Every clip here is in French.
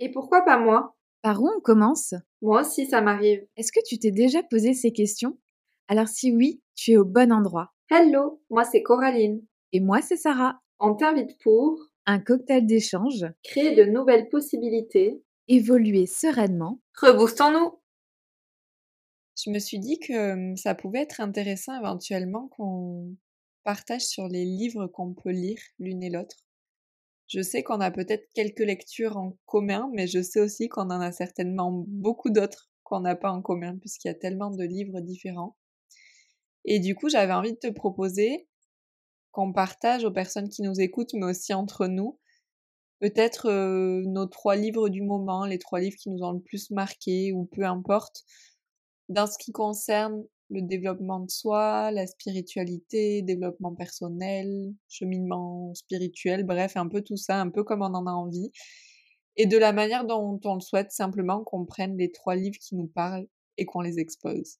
Et pourquoi pas moi? Par où on commence? Moi aussi, ça m'arrive. Est-ce que tu t'es déjà posé ces questions? Alors si oui, tu es au bon endroit. Hello, moi c'est Coraline. Et moi c'est Sarah. On t'invite pour Un cocktail d'échange, créer de nouvelles possibilités. évoluer sereinement. Reboostons-nous Je me suis dit que hum, ça pouvait être intéressant éventuellement qu'on partage sur les livres qu'on peut lire l'une et l'autre. Je sais qu'on a peut-être quelques lectures en commun, mais je sais aussi qu'on en a certainement beaucoup d'autres qu'on n'a pas en commun, puisqu'il y a tellement de livres différents. Et du coup, j'avais envie de te proposer qu'on partage aux personnes qui nous écoutent, mais aussi entre nous, peut-être euh, nos trois livres du moment, les trois livres qui nous ont le plus marqué, ou peu importe, dans ce qui concerne le développement de soi, la spiritualité, développement personnel, cheminement spirituel, bref, un peu tout ça, un peu comme on en a envie. Et de la manière dont on le souhaite, simplement qu'on prenne les trois livres qui nous parlent et qu'on les expose.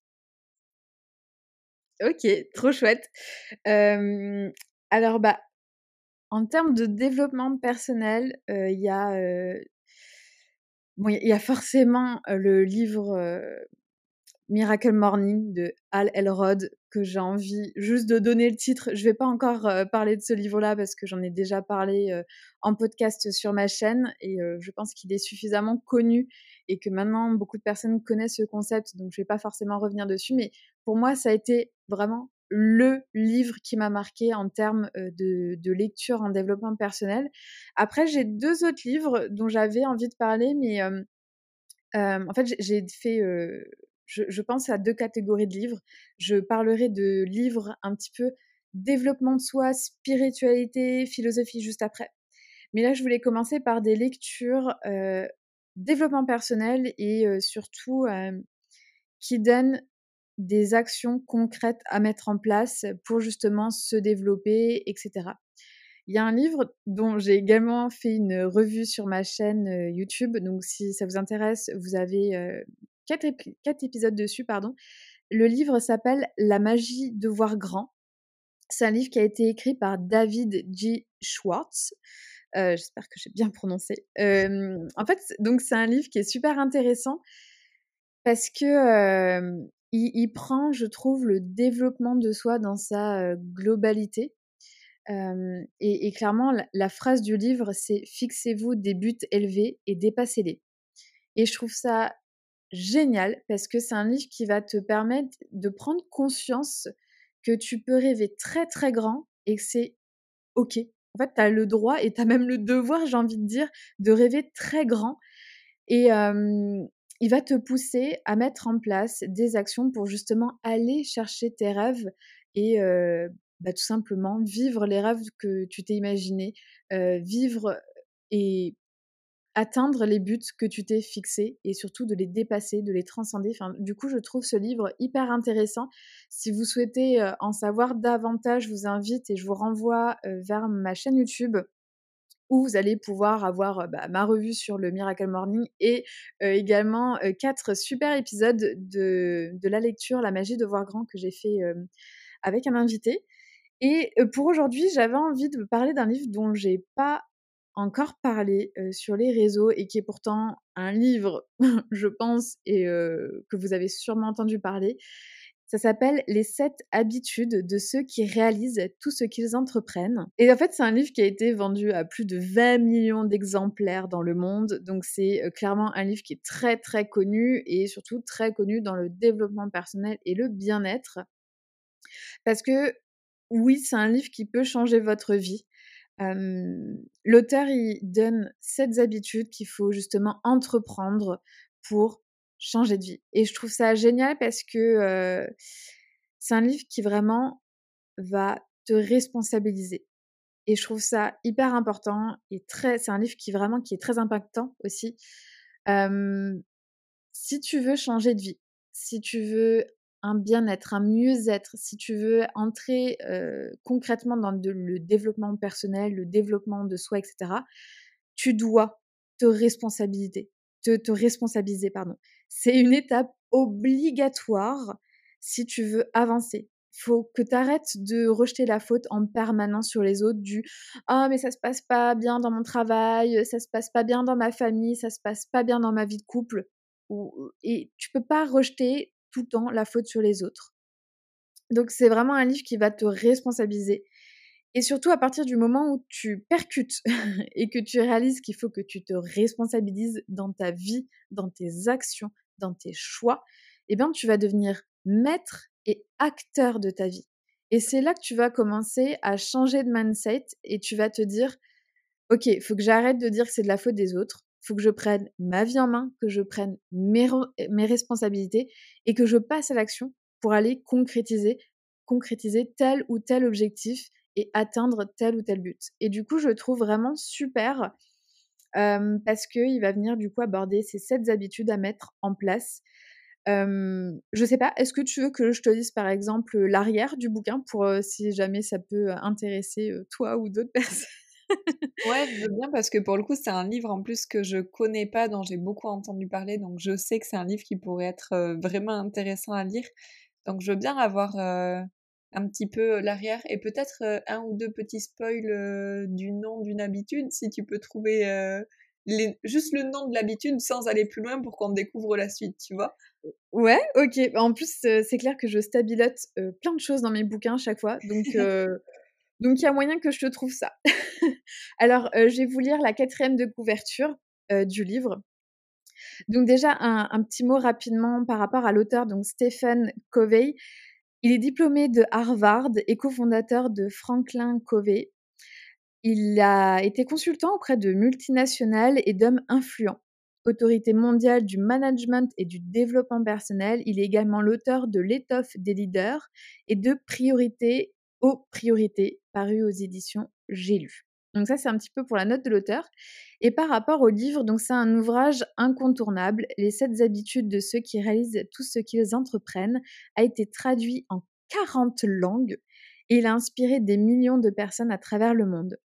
Ok, trop chouette. Euh, alors, bah, en termes de développement personnel, euh, il y euh, bon, il y a forcément le livre Miracle Morning de Al Elrod que j'ai envie juste de donner le titre. Je vais pas encore parler de ce livre-là parce que j'en ai déjà parlé en podcast sur ma chaîne et je pense qu'il est suffisamment connu et que maintenant beaucoup de personnes connaissent ce concept, donc je vais pas forcément revenir dessus. Mais pour moi, ça a été vraiment le livre qui m'a marqué en termes de, lecture en développement personnel. Après, j'ai deux autres livres dont j'avais envie de parler, mais en fait, j'ai fait je, pense à deux catégories de livres. Je parlerai de livres un petit peu développement de soi, spiritualité, philosophie juste après. Mais là, je voulais commencer par des lectures euh, développement personnel et euh, surtout euh, qui donnent des actions concrètes à mettre en place pour justement se développer, etc. Il y a un livre dont j'ai également fait une revue sur ma chaîne YouTube. Donc, si ça vous intéresse, vous avez quatre, épisodes dessus, pardon. Le livre s'appelle La magie de voir grand. C'est un livre qui a été écrit par David G. Schwartz. Euh, j'espère que j'ai bien prononcé. en fait, donc c'est un livre qui est super intéressant parce que il, prend, je trouve, le développement de soi dans sa globalité. et, clairement, la, phrase du livre, c'est fixez-vous des buts élevés et dépassez-les. Et je trouve ça génial parce que c'est un livre qui va te permettre de prendre conscience que tu peux rêver très très grand et que c'est OK. En fait, tu le droit et tu as même le devoir, j'ai envie de dire, de rêver très grand. Et il va te pousser à mettre en place des actions pour justement aller chercher tes rêves et bah, tout simplement vivre les rêves que tu t'es imaginé, vivre et atteindre les buts que tu t'es fixés et surtout de les dépasser, de les transcender. Du coup, je trouve ce livre hyper intéressant. Si vous souhaitez euh, en savoir davantage, je vous invite et je vous renvoie euh, vers ma chaîne YouTube où vous allez pouvoir avoir euh, bah, ma revue sur le Miracle Morning et également quatre super épisodes de, de, la lecture La magie de voir grand que j'ai fait avec un invité. Et pour aujourd'hui, j'avais envie de parler d'un livre dont j'ai pas encore parlé sur les réseaux et qui est pourtant un livre, je pense, et que vous avez sûrement entendu parler. Ça s'appelle Les 7 habitudes de ceux qui réalisent tout ce qu'ils entreprennent. Et en fait, c'est un livre qui a été vendu à plus de 20 millions d'exemplaires dans le monde. Donc, c'est clairement un livre qui est très, très connu et surtout très connu dans le développement personnel et le bien-être. Parce que oui, c'est un livre qui peut changer votre vie. L'auteur, il donne sept habitudes qu'il faut justement entreprendre pour changer de vie. Et je trouve ça génial parce que c'est un livre qui vraiment va te responsabiliser. Et je trouve ça hyper important et très, c'est un livre qui vraiment qui est très impactant aussi. si tu veux changer de vie, si tu veux un bien-être, un mieux-être, si tu veux entrer concrètement dans le développement personnel, le développement de soi, etc., tu dois te responsabiliser. Te, te responsabiliser, pardon. C'est une étape obligatoire si tu veux avancer. faut que tu arrêtes de rejeter la faute en permanence sur les autres du ah mais ça se passe pas bien dans mon travail, ça se passe pas bien dans ma famille, ça se passe pas bien dans ma vie de couple et tu peux pas rejeter tout le temps la faute sur les autres. Donc c'est vraiment un livre qui va te responsabiliser et surtout à partir du moment où tu percutes et que tu réalises qu'il faut que tu te responsabilises dans ta vie, dans tes actions, dans tes choix, eh bien tu vas devenir maître et acteur de ta vie. Et c'est là que tu vas commencer à changer de mindset et tu vas te dire, OK, il faut que j'arrête de dire que c'est de la faute des autres, faut que je prenne ma vie en main, que je prenne mes, mes responsabilités et que je passe à l'action pour aller concrétiser, concrétiser tel ou tel objectif et atteindre tel ou tel but. Et du coup, je trouve vraiment super euh, parce qu'il va venir du coup aborder ces sept habitudes à mettre en place je sais pas, est-ce que tu veux que je te dise par exemple l'arrière du bouquin pour si jamais ça peut intéresser toi ou d'autres personnes? Ouais, je veux bien parce que pour le coup, c'est un livre en plus que je connais pas, dont j'ai beaucoup entendu parler, donc je sais que c'est un livre qui pourrait être vraiment intéressant à lire. Donc je veux bien avoir un petit peu l'arrière et peut-être un ou deux petits spoils du nom d'une habitude, si tu peux trouver juste le nom de l'habitude sans aller plus loin pour qu'on découvre la suite, tu vois? Ouais, ok. En plus, c'est clair que je stabilote plein de choses dans mes bouquins chaque fois. Donc, donc il y a moyen que je te trouve ça. Alors, je vais vous lire la quatrième de couverture du livre. Donc déjà, un, un, petit mot rapidement par rapport à l'auteur, donc Stephen Covey. Il est diplômé de Harvard et cofondateur de Franklin Covey. Il a été consultant auprès de multinationales et d'hommes influents. Autorité mondiale du management et du développement personnel, il est également l'auteur de L'étoffe des leaders et de Priorité aux priorités, paru aux éditions J'ai lu. Donc ça, c'est un petit peu pour la note de l'auteur. Et par rapport au livre, donc c'est un ouvrage incontournable. Les sept habitudes de ceux qui réalisent tout ce qu'ils entreprennent a été traduit en 40 langues et il a inspiré des millions de personnes à travers le monde.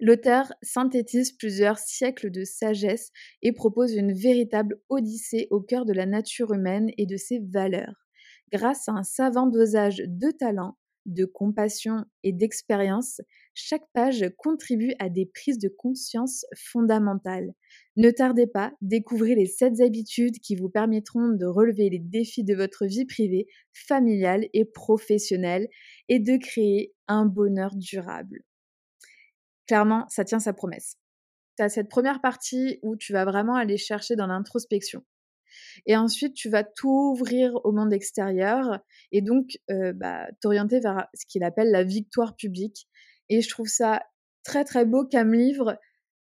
L'auteur synthétise plusieurs siècles de sagesse et propose une véritable odyssée au cœur de la nature humaine et de ses valeurs. Grâce à un savant dosage de talent, de compassion et d'expérience, chaque page contribue à des prises de conscience fondamentales. Ne tardez pas, découvrez les 7 habitudes qui vous permettront de relever les défis de votre vie privée, familiale et professionnelle et de créer un bonheur durable clairement, ça tient sa promesse. Tu as cette première partie où tu vas vraiment aller chercher dans l'introspection. Et ensuite, tu vas t'ouvrir au monde extérieur et donc euh, bah, t'orienter vers ce qu'il appelle la victoire publique. Et je trouve ça très très beau comme livre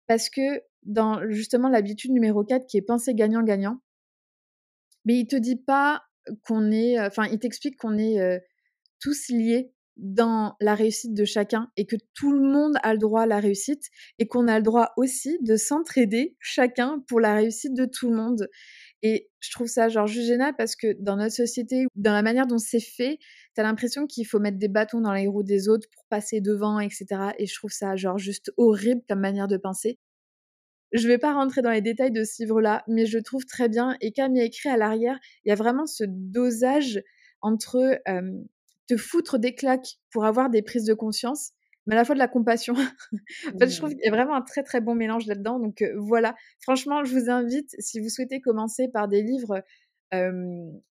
parce que dans justement l'habitude numéro 4 qui est penser gagnant-gagnant, mais il te dit pas qu'on est, enfin, il t'explique qu'on est euh, tous liés dans la réussite de chacun et que tout le monde a le droit à la réussite et qu'on a le droit aussi de s'entraider chacun pour la réussite de tout le monde. Et je trouve ça genre juste génial parce que dans notre société, dans la manière dont c'est fait, t'as l'impression qu'il faut mettre des bâtons dans les roues des autres pour passer devant, etc. Et je trouve ça genre juste horrible comme manière de penser. Je vais pas rentrer dans les détails de ce livre-là, mais je trouve très bien. Et comme il y écrit à l'arrière, il y a vraiment ce dosage entre te foutre des claques pour avoir des prises de conscience, mais à la fois de la compassion. en fait, je trouve mmh. qu'il y a vraiment un très très bon mélange là-dedans. Donc voilà, franchement, je vous invite, si vous souhaitez commencer par des livres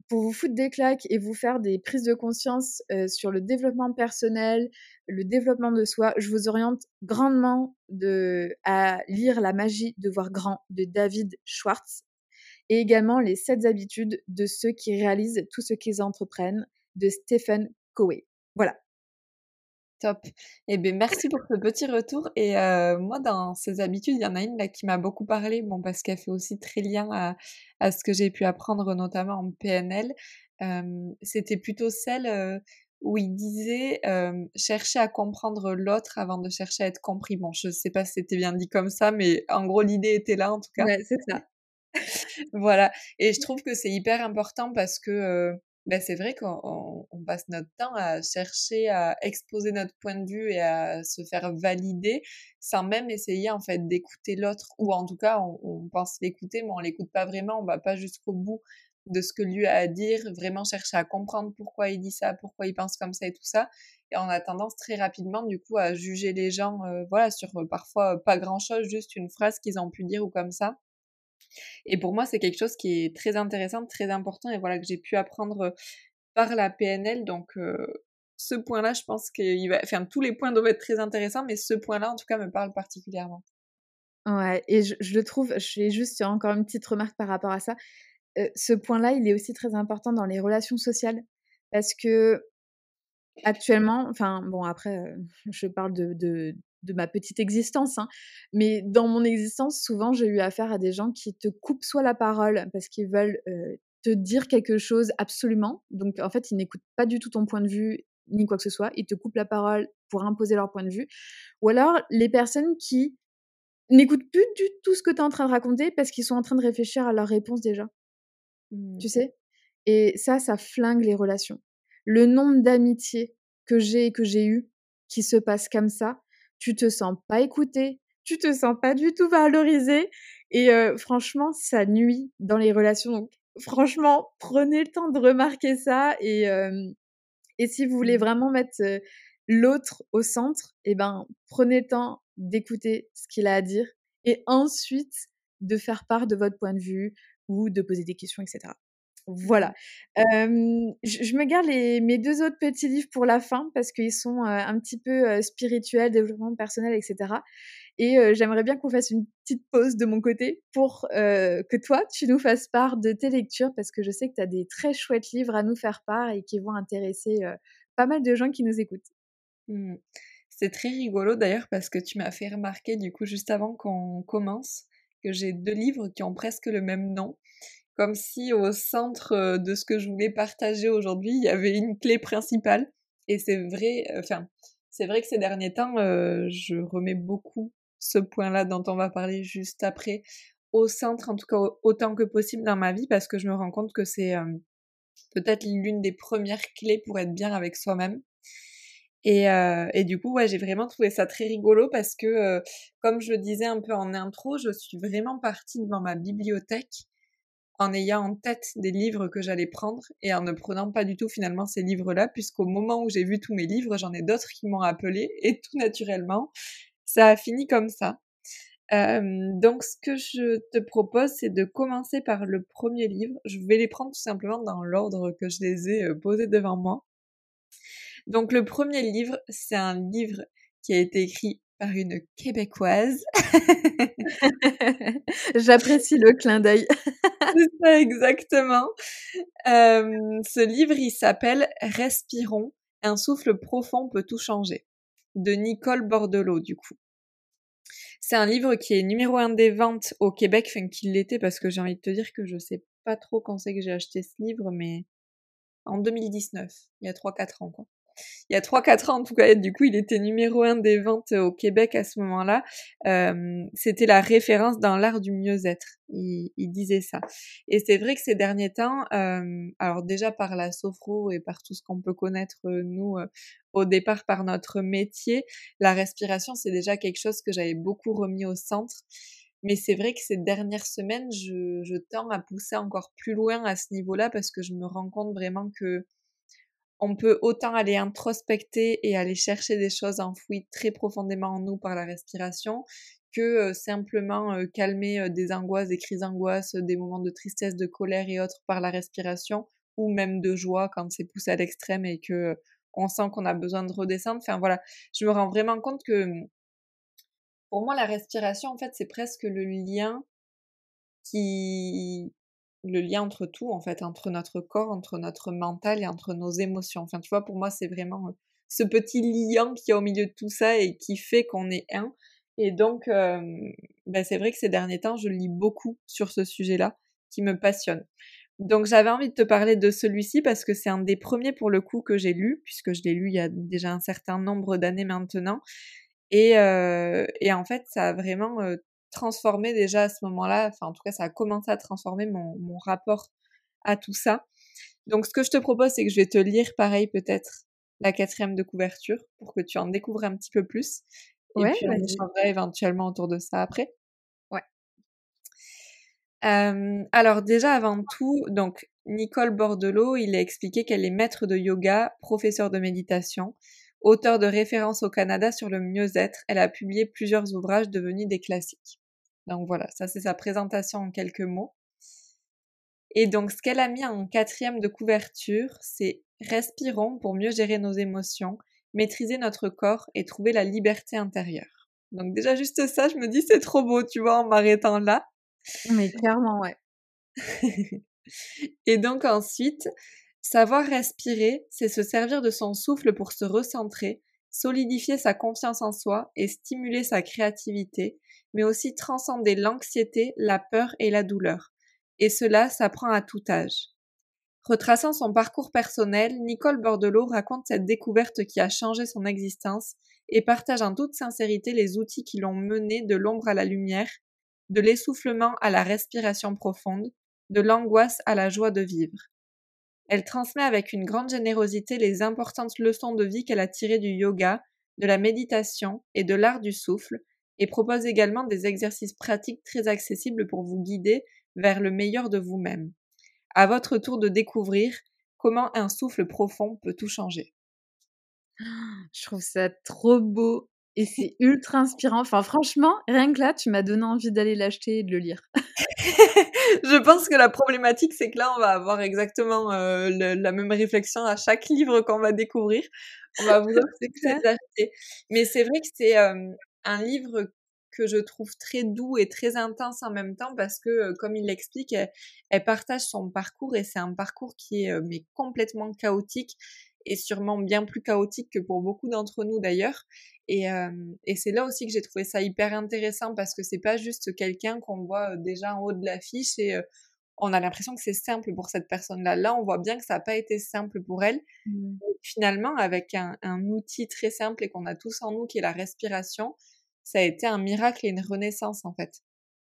pour vous foutre des claques et vous faire des prises de conscience sur le développement personnel, le développement de soi, je vous oriente grandement de, à lire La magie de voir grand de David Schwartz et également Les 7 habitudes de ceux qui réalisent tout ce qu'ils entreprennent de Stephen Covey. Voilà. Top. Eh bien, merci pour ce petit retour. Et moi, dans ces habitudes, il y en a une là qui m'a beaucoup parlé, bon, parce qu'elle fait aussi très lien à, à ce que j'ai pu apprendre, notamment en PNL. C'était plutôt celle où il disait chercher à comprendre l'autre avant de chercher à être compris. Bon, je ne sais pas si c'était bien dit comme ça, mais en gros, l'idée était là, en tout cas. Ouais, c'est ça. voilà. Et je trouve que c'est hyper important parce que ben c'est vrai qu'on passe notre temps à chercher à exposer notre point de vue et à se faire valider sans même essayer en fait d'écouter l'autre ou en tout cas on, pense l'écouter mais on l'écoute pas vraiment on va pas jusqu'au bout de ce que lui a à dire vraiment chercher à comprendre pourquoi il dit ça pourquoi il pense comme ça et tout ça et on a tendance très rapidement du coup à juger les gens euh, voilà sur euh, parfois pas grand chose juste une phrase qu'ils ont pu dire ou comme ça et pour moi, c'est quelque chose qui est très intéressant, très important et voilà que j'ai pu apprendre par la PNL. Donc ce point-là, je pense qu'il va, enfin tous les points doivent être très intéressants, mais ce point-là, en tout cas, me parle particulièrement. Ouais, et je, le trouve, je fais juste encore une petite remarque par rapport à ça. ce point-là, il est aussi très important dans les relations sociales parce que actuellement, enfin bon après, je parle de ma petite existence. Hein. Mais dans mon existence, souvent, j'ai eu affaire à des gens qui te coupent soit la parole parce qu'ils veulent te dire quelque chose absolument. Donc, en fait, ils n'écoutent pas du tout ton point de vue ni quoi que ce soit. Ils te coupent la parole pour imposer leur point de vue. Ou alors, les personnes qui n'écoutent plus du tout ce que tu es en train de raconter parce qu'ils sont en train de réfléchir à leur réponse déjà. Tu mmh. sais? Et ça, ça flingue les relations. Le nombre d'amitiés que j'ai et que j'ai eu qui se passent comme ça, tu te sens pas écouté, tu te sens pas du tout valorisé et franchement, ça nuit dans les relations. Donc franchement, prenez le temps de remarquer ça et et si vous voulez mmh. vraiment mettre l'autre au centre, eh ben prenez le temps d'écouter ce qu'il a à dire et ensuite de faire part de votre point de vue ou de poser des questions, etc. Voilà. je, me garde les, mes deux autres petits livres pour la fin parce qu'ils sont un petit peu spirituels, développement personnel, etc. Et j'aimerais bien qu'on fasse une petite pause de mon côté pour que toi, tu nous fasses part de tes lectures parce que je sais que tu as des très chouettes livres à nous faire part et qui vont intéresser pas mal de gens qui nous écoutent. Mmh. C'est très rigolo d'ailleurs parce que tu m'as fait remarquer du coup juste avant qu'on commence que j'ai deux livres qui ont presque le même nom comme si au centre de ce que je voulais partager aujourd'hui, il y avait une clé principale. Et c'est vrai, enfin, c'est vrai que ces derniers temps, je remets beaucoup ce point-là dont on va parler juste après au centre, en tout cas autant que possible dans ma vie, parce que je me rends compte que c'est peut-être l'une des premières clés pour être bien avec soi-même. Et, et, du coup, ouais, j'ai vraiment trouvé ça très rigolo parce que, comme je le disais un peu en intro, je suis vraiment partie devant ma bibliothèque ayant en tête des livres que j'allais prendre et en ne prenant pas du tout finalement ces livres-là, puisqu'au moment où j'ai vu tous mes livres, j'en ai d'autres qui m'ont appelé et tout naturellement, ça a fini comme ça. donc ce que je te propose, c'est de commencer par le premier livre. Je vais les prendre tout simplement dans l'ordre que je les ai posés devant moi. Donc le premier livre, c'est un livre qui a été écrit par une québécoise. J'apprécie le clin d'œil. C'est ça, exactement. ce livre, il s'appelle Respirons, un souffle profond peut tout changer, de Nicole Bordelot, du coup. C'est un livre qui est numéro un des ventes au Québec, enfin qui l'était parce que j'ai envie de te dire que je sais pas trop quand c'est que j'ai acheté ce livre, mais en 2019, il y a 3-4 ans, quoi il y a 3-4 ans en tout cas, du coup il était numéro un des ventes au Québec à ce moment-là. c'était la référence dans l'art du mieux-être, il, disait ça. Et c'est vrai que ces derniers temps, alors déjà par la sophro et par tout ce qu'on peut connaître nous au départ par notre métier, la respiration c'est déjà quelque chose que j'avais beaucoup remis au centre. Mais c'est vrai que ces dernières semaines, je, je tends à pousser encore plus loin à ce niveau-là parce que je me rends compte vraiment que on peut autant aller introspecter et aller chercher des choses enfouies très profondément en nous par la respiration que simplement calmer des angoisses, des crises d'angoisse, des moments de tristesse, de colère et autres par la respiration ou même de joie quand c'est poussé à l'extrême et que on sent qu'on a besoin de redescendre. Enfin voilà, je me rends vraiment compte que mmh, pour moi la respiration en fait c'est presque le lien qui le lien entre tout, en fait, entre notre corps, entre notre mental et entre nos émotions. Enfin, tu vois, pour moi, c'est vraiment euh, ce petit lien qui est au milieu de tout ça et qui fait qu'on est un. Et donc, ben, c'est vrai que ces derniers temps, je lis beaucoup sur ce sujet-là, qui me passionne. Donc, j'avais envie de te parler de celui-ci parce que c'est un des premiers pour le coup que j'ai lu, puisque je l'ai lu il y a déjà un certain nombre d'années maintenant. Et, et, en fait, ça a vraiment transformé déjà à ce moment-là, enfin en tout cas ça a commencé à transformer mon, mon rapport à tout ça. Donc, ce que je te propose, c'est que je vais te lire pareil peut-être la quatrième de couverture pour que tu en découvres un petit peu plus. Et puis, on éventuellement autour de ça après. Ouais. alors, déjà, avant tout, donc, Nicole Bordelot, il a expliqué qu'elle est maître de yoga, professeur de méditation, auteur de références au Canada sur le mieux-être. Elle a publié plusieurs ouvrages devenus des classiques. Donc voilà, ça c'est sa présentation en quelques mots. Et donc ce qu'elle a mis en quatrième de couverture, c'est respirons pour mieux gérer nos émotions, maîtriser notre corps et trouver la liberté intérieure. Donc déjà juste ça, je me dis c'est trop beau, tu vois, en m'arrêtant là. Mais clairement, ouais. et donc ensuite, savoir respirer, c'est se servir de son souffle pour se recentrer, solidifier sa confiance en soi et stimuler sa créativité, mais aussi transcender l'anxiété, la peur et la douleur. Et cela s'apprend à tout âge. Retraçant son parcours personnel, Nicole Bordelot raconte cette découverte qui a changé son existence et partage en toute sincérité les outils qui l'ont menée de l'ombre à la lumière, de l'essoufflement à la respiration profonde, de l'angoisse à la joie de vivre. Elle transmet avec une grande générosité les importantes leçons de vie qu'elle a tirées du yoga, de la méditation et de l'art du souffle, et propose également des exercices pratiques très accessibles pour vous guider vers le meilleur de vous-même. À votre tour de découvrir comment un souffle profond peut tout changer. Je trouve ça trop beau et c'est ultra inspirant. Enfin, franchement, rien que là, tu m'as donné envie d'aller l'acheter et de le lire. je pense que la problématique, c'est que là, on va avoir exactement euh, la même réflexion à chaque livre qu'on va découvrir. On va vous acheter. Mais c'est vrai que c'est un livre que je trouve très doux et très intense en même temps parce que, comme il l'explique, elle, partage son parcours et c'est un parcours qui est mais complètement chaotique et sûrement bien plus chaotique que pour beaucoup d'entre nous d'ailleurs. Et, et c'est là aussi que j'ai trouvé ça hyper intéressant parce que c'est pas juste quelqu'un qu'on voit déjà en haut de l'affiche et on a l'impression que c'est simple pour cette personne-là. Là, on voit bien que ça n'a pas été simple pour elle. Mmh. finalement, avec un, un, outil très simple et qu'on a tous en nous, qui est la respiration, ça a été un miracle et une renaissance en fait.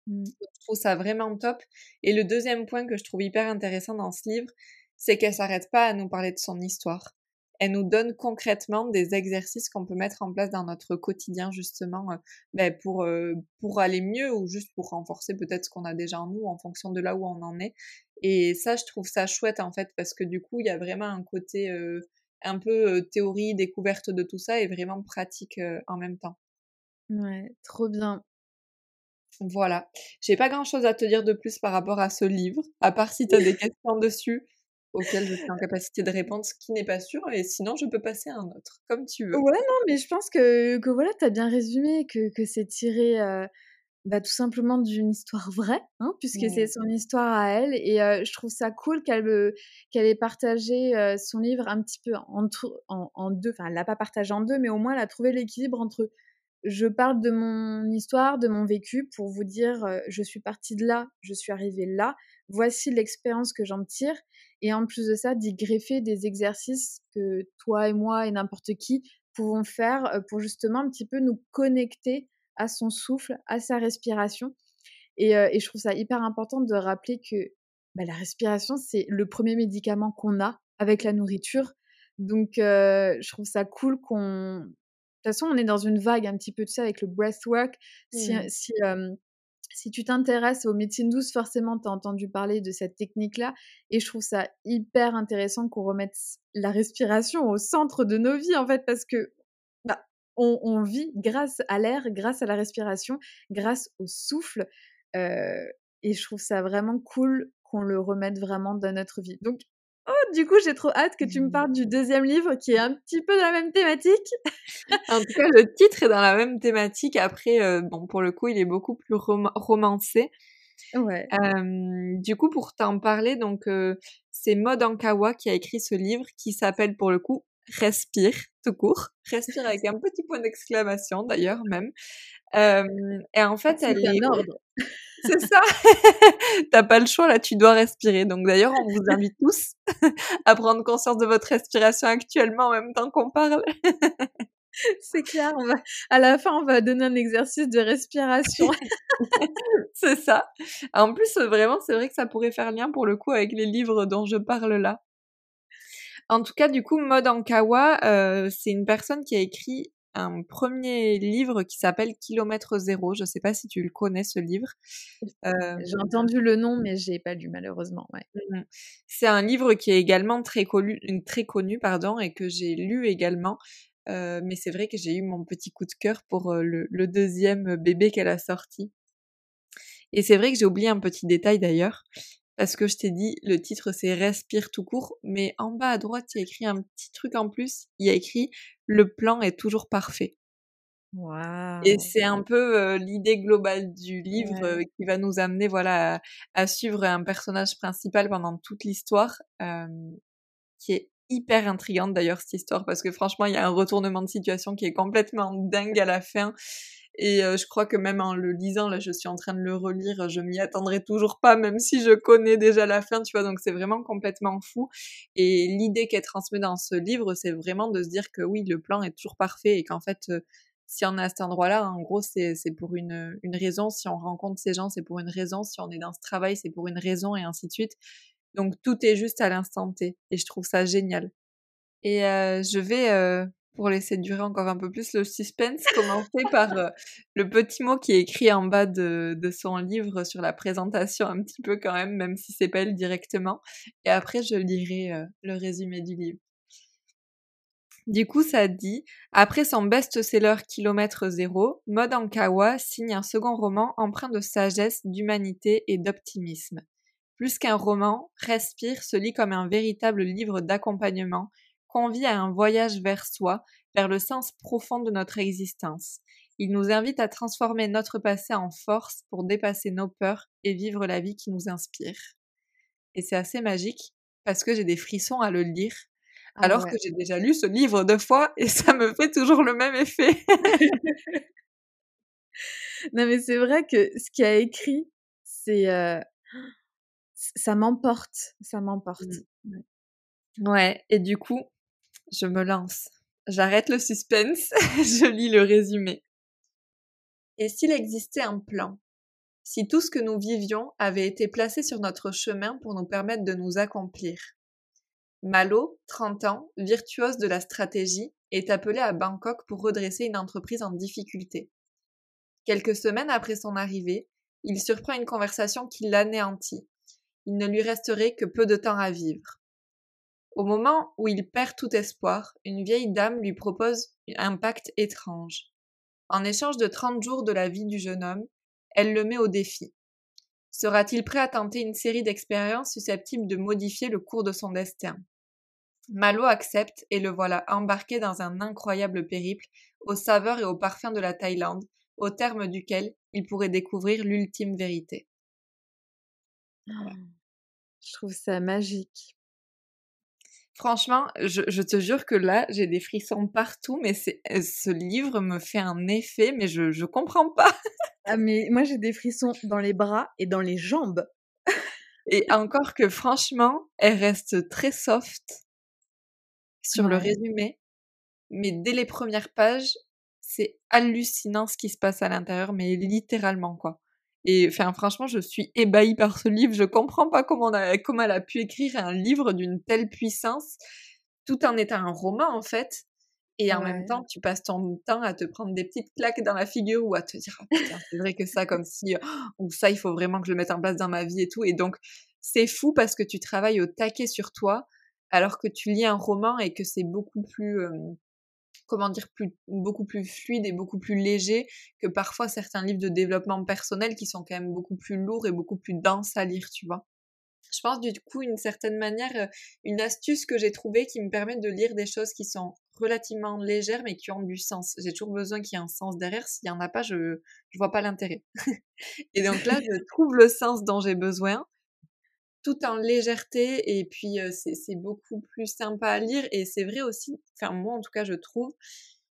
Mmh. Je trouve ça vraiment top. Et le deuxième point que je trouve hyper intéressant dans ce livre, c'est qu'elle s'arrête pas à nous parler de son histoire elle nous donne concrètement des exercices qu'on peut mettre en place dans notre quotidien justement euh, ben pour euh, pour aller mieux ou juste pour renforcer peut-être ce qu'on a déjà en nous en fonction de là où on en est. Et ça je trouve ça chouette en fait parce que du coup il y a vraiment un côté euh, un peu théorie découverte de tout ça et vraiment pratique en même temps. Ouais trop bien. Voilà. J'ai pas grand chose à te dire de plus par rapport à ce livre à part si tu as des questions dessus auquel je suis en capacité de répondre, ce qui n'est pas sûr, et sinon je peux passer à un autre, comme tu veux. Ouais, non, mais je pense que, que voilà, tu as bien résumé, que, que c'est tiré euh, bah, tout simplement d'une histoire vraie, hein, puisque c'est son histoire à elle, et euh, je trouve ça cool qu'elle qu'elle ait partagé euh, son livre un petit peu en, en, en deux, enfin elle l'a pas partagé en deux, mais au moins elle a trouvé l'équilibre entre je parle de mon histoire, de mon vécu pour vous dire je suis partie de là, je suis arrivée là, voici l'expérience que j'en tire et en plus de ça, d'y greffer des exercices que toi et moi et n'importe qui pouvons faire pour justement un petit peu nous connecter à son souffle, à sa respiration. Et, je trouve ça hyper important de rappeler que bah, la respiration, c'est le premier médicament qu'on a avec la nourriture. Donc, je trouve ça cool qu'on... De toute façon, on est dans une vague un petit peu de ça avec le breathwork. Si, mmh. si si tu t'intéresses aux médecines douces, forcément, tu as entendu parler de cette technique-là. Et je trouve ça hyper intéressant qu'on remette la respiration au centre de nos vies, en fait, parce que bah, on, vit grâce à l'air, grâce à la respiration, grâce au souffle. Euh, et je trouve ça vraiment cool qu'on le remette vraiment dans notre vie. Donc, Oh, du coup, j'ai trop hâte que tu me parles du deuxième livre qui est un petit peu dans la même thématique. en tout cas, le titre est dans la même thématique. Après, euh, bon, pour le coup, il est beaucoup plus romancé. Ouais. du coup, pour t'en parler, donc euh, c'est Maud Ankawa qui a écrit ce livre qui s'appelle pour le coup Respire, tout court. Respire avec un petit point d'exclamation d'ailleurs même. Et en fait, elle est... C'est ça. T'as pas le choix là, tu dois respirer. Donc d'ailleurs, on vous invite tous à prendre conscience de votre respiration actuellement en même temps qu'on parle. C'est clair, on va, à la fin, on va donner un exercice de respiration. c'est ça. En plus, vraiment, c'est vrai que ça pourrait faire lien pour le coup avec les livres dont je parle là. En tout cas, du coup, Mode Ankawa, euh, c'est une personne qui a écrit un premier livre qui s'appelle Kilomètre Zéro. Je ne sais pas si tu le connais, ce livre. Euh, j'ai entendu le nom, mais j'ai pas lu malheureusement. Mmh c'est un livre qui est également très connu, très connu pardon, et que j'ai lu également. Euh, mais c'est vrai que j'ai eu mon petit coup de cœur pour euh, le, le, deuxième bébé qu'elle a sorti. Et c'est vrai que j'ai oublié un petit détail d'ailleurs, parce que je t'ai dit, le titre c'est Respire tout court, mais en bas à droite, il y a écrit un petit truc en plus, il y a écrit Le plan est toujours parfait. Wow. Et c'est un peu euh, l'idée globale du livre euh, qui va nous amener voilà à, suivre un personnage principal pendant toute l'histoire, euh, qui est hyper intrigante d'ailleurs cette histoire parce que franchement il y a un retournement de situation qui est complètement dingue à la fin et je crois que même en le lisant, là, je suis en train de le relire, je m'y attendrai toujours pas, même si je connais déjà la fin, tu vois. Donc c'est vraiment complètement fou. Et l'idée qu'elle transmet dans ce livre, c'est vraiment de se dire que oui, le plan est toujours parfait et qu'en fait, si on est à cet endroit-là, en gros, c'est pour une, une raison. Si on rencontre ces gens, c'est pour une raison. Si on est dans ce travail, c'est pour une raison et ainsi de suite. Donc tout est juste à l'instant T. Et je trouve ça génial. Et je vais pour laisser durer encore un peu plus le suspense, commencer par le petit mot qui est écrit en bas de, son livre sur la présentation, un petit peu quand même, même si c'est pas elle directement. Et après, je lirai le résumé du livre. Du coup, ça dit Après son best-seller Kilomètre Zéro, Mode Ankawa signe un second roman empreint de sagesse, d'humanité et d'optimisme. Plus qu'un roman, Respire se lit comme un véritable livre d'accompagnement convie à un voyage vers soi, vers le sens profond de notre existence. Il nous invite à transformer notre passé en force pour dépasser nos peurs et vivre la vie qui nous inspire. Et c'est assez magique parce que j'ai des frissons à le lire, ah alors que j'ai déjà lu ce livre deux fois et ça me fait toujours le même effet. non mais c'est vrai que ce qu'il a écrit, c'est... Euh, ça m'emporte, ça m'emporte. Mmh. Ouais, et du coup, je me lance. J'arrête le suspense, je lis le résumé. Et s'il existait un plan? Si tout ce que nous vivions avait été placé sur notre chemin pour nous permettre de nous accomplir? Malo, 30 ans, virtuose de la stratégie, est appelé à Bangkok pour redresser une entreprise en difficulté. Quelques semaines après son arrivée, il surprend une conversation qui l'anéantit. Il ne lui resterait que peu de temps à vivre. Au moment où il perd tout espoir, une vieille dame lui propose un pacte étrange. En échange de trente jours de la vie du jeune homme, elle le met au défi. Sera-t-il prêt à tenter une série d'expériences susceptibles de modifier le cours de son destin? Malo accepte et le voilà embarqué dans un incroyable périple aux saveurs et aux parfums de la Thaïlande, au terme duquel il pourrait découvrir l'ultime vérité. Je trouve ça magique. Franchement, je, te jure que là, j'ai des frissons partout, mais euh, ce livre me fait un effet, mais je, je comprends pas. ah, mais moi, j'ai des frissons dans les bras et dans les jambes. et encore que franchement, elle reste très soft sur le résumé, mais dès les premières pages, c'est hallucinant ce qui se passe à l'intérieur, mais littéralement, quoi. Et enfin, franchement, je suis ébahie par ce livre. Je comprends pas comment, comment elle a pu écrire un livre d'une telle puissance, tout en étant un roman en fait. Et en même temps, tu passes ton temps à te prendre des petites claques dans la figure ou à te dire, ah, putain, c'est vrai que ça, comme si, oh, ou ça, il faut vraiment que je le mette en place dans ma vie et tout. Et donc, c'est fou parce que tu travailles au taquet sur toi, alors que tu lis un roman et que c'est beaucoup plus, comment dire, beaucoup plus fluide et beaucoup plus léger que parfois certains livres de développement personnel qui sont quand même beaucoup plus lourds et beaucoup plus denses à lire, tu vois. Je pense du coup, une certaine manière, euh, une astuce que j'ai trouvée qui me permet de lire des choses qui sont relativement légères mais qui ont du sens. J'ai toujours besoin qu'il y ait un sens derrière. S'il n'y en a pas, je ne vois pas l'intérêt. et donc là, je trouve le sens dont j'ai besoin tout en légèreté et puis c'est beaucoup plus sympa à lire et c'est vrai aussi, enfin moi en tout cas je trouve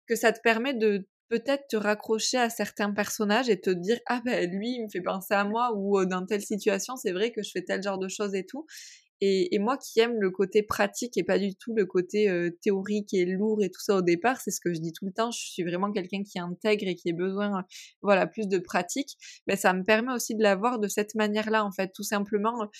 que ça te permet de peut-être te raccrocher à certains personnages et te dire ah ben lui il me fait penser à moi ou dans telle situation c'est vrai que je fais tel genre de choses et tout Et, moi qui aime le côté pratique et pas du tout le côté théorique et lourd et tout ça au départ, c'est ce que je dis tout le temps, je suis vraiment quelqu'un qui intègre et qui a besoin, voilà, plus de pratique. Mais ça me permet aussi de l'avoir de cette manière-là, en fait, tout simplement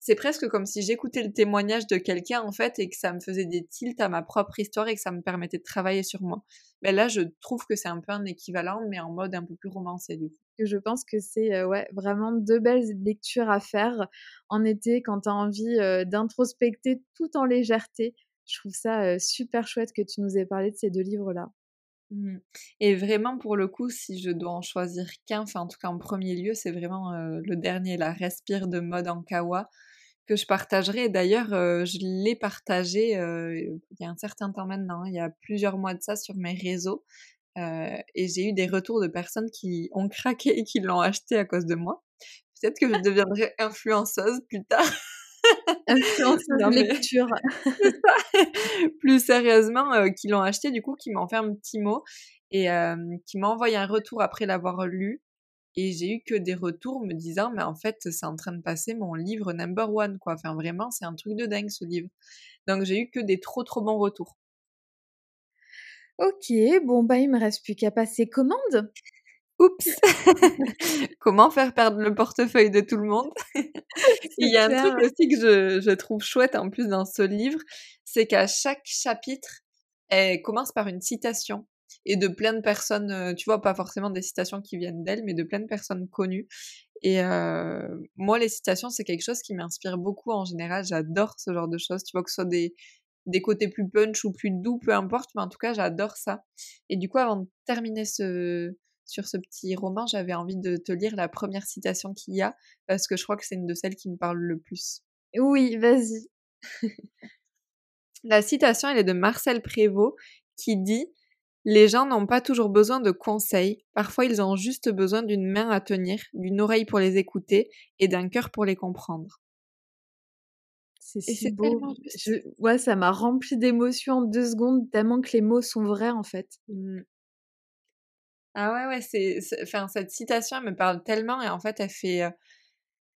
c'est presque comme si j'écoutais le témoignage de quelqu'un en fait et que ça me faisait des tilts à ma propre histoire et que ça me permettait de travailler sur moi. Mais là, je trouve que c'est un peu un équivalent, mais en mode un peu plus romancé du coup. Je pense que c'est ouais, vraiment deux belles lectures à faire en été quand tu as envie d'introspecter tout en légèreté. Je trouve ça super chouette que tu nous aies parlé de ces deux livres-là. Mmh. Et vraiment, pour le coup, si je dois en choisir qu'un, enfin en tout cas en premier lieu, c'est vraiment le dernier, la Respire de Mode Kawa que je partagerai. D'ailleurs, je l'ai partagé il y a un certain temps maintenant, il y a plusieurs mois de ça sur mes réseaux. et j'ai eu des retours de personnes qui ont craqué et qui l'ont acheté à cause de moi. Peut-être que je deviendrai influenceuse plus tard. lecture. plus sérieusement, qui l'ont acheté, du coup, qui m'ont fait un petit mot et qui m'ont envoyé un retour après l'avoir lu et j'ai eu que des retours me disant, mais en fait, c'est en train de passer mon livre number one, quoi. Enfin, vraiment, c'est un truc de dingue, ce livre. Donc, j'ai eu que des trop, trop bons retours. Ok, bon, bah, il me reste plus qu'à passer commande. Oups Comment faire perdre le portefeuille de tout le monde? Il y a un truc aussi que je, je trouve chouette en plus dans ce livre, c'est qu'à chaque chapitre, elle commence par une citation et de plein de personnes, tu vois, pas forcément des citations qui viennent d'elle, mais de plein de personnes connues. Et moi, les citations, c'est quelque chose qui m'inspire beaucoup en général. J'adore ce genre de choses. Tu vois, que ce soit des, des côtés plus punch ou plus doux, peu importe, mais en tout cas, j'adore ça. Et du coup, avant de terminer ce, sur ce petit roman, j'avais envie de te lire la première citation qu'il y a, parce que je crois que c'est une de celles qui me parle le plus. Oui, vas-y. la citation, elle est de Marcel Prévost, qui dit les gens n'ont pas toujours besoin de conseils, parfois ils ont juste besoin d'une main à tenir, d'une oreille pour les écouter et d'un cœur pour les comprendre. C'est si beau. Ouais, ça m'a rempli d'émotions en deux secondes, tellement que les mots sont vrais en fait. Mmh. Ah ouais, ouais, c'est, enfin, cette citation, elle me parle tellement et en fait, elle fait, euh,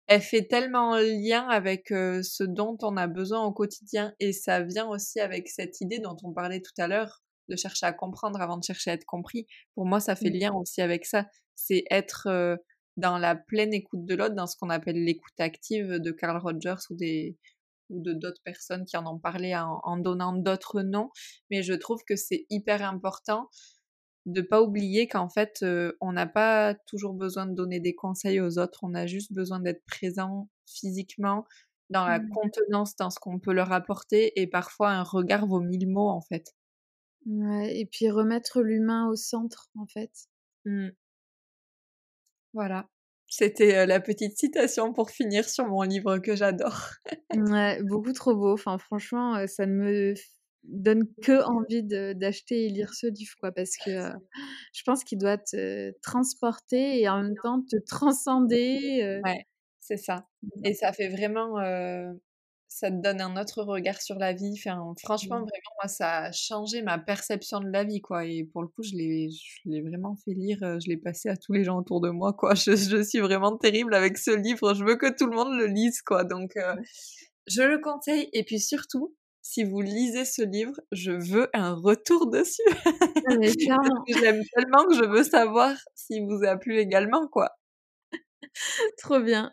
elle fait tellement lien avec euh, ce dont on a besoin au quotidien et ça vient aussi avec cette idée dont on parlait tout à l'heure de chercher à comprendre avant de chercher à être compris. Pour moi, ça fait mmh. lien aussi avec ça. C'est être dans la pleine écoute de l'autre, dans ce qu'on appelle l'écoute active de Carl Rogers ou des ou de d'autres personnes qui en ont parlé en, donnant d'autres noms. Mais je trouve que c'est hyper important de pas oublier qu'en fait, on n'a pas toujours besoin de donner des conseils aux autres. On a juste besoin d'être présent physiquement, dans la mmh. contenance, dans ce qu'on peut leur apporter. Et parfois, un regard vaut mille mots, en fait. Ouais, et puis remettre l'humain au centre, en fait. Mmh. Voilà. C'était la petite citation pour finir sur mon livre que j'adore. ouais, beaucoup trop beau. Enfin, franchement, ça ne me donne que envie d'acheter et lire ce livre, quoi, parce que je pense qu'il doit te transporter et en même temps te transcender. Ouais, c'est ça. Et ça fait vraiment ça te donne un autre regard sur la vie. Enfin, franchement, mmh. vraiment, moi, ça a changé ma perception de la vie, quoi. Et pour le coup, je l'ai, vraiment fait lire, je l'ai passé à tous les gens autour de moi, quoi. Je, je, suis vraiment terrible avec ce livre. Je veux que tout le monde le lise, quoi. Donc, je le conseille. Et puis surtout, si vous lisez ce livre, je veux un retour dessus. Ah, J'aime tellement que je veux savoir s'il vous a plu également, quoi. Trop bien.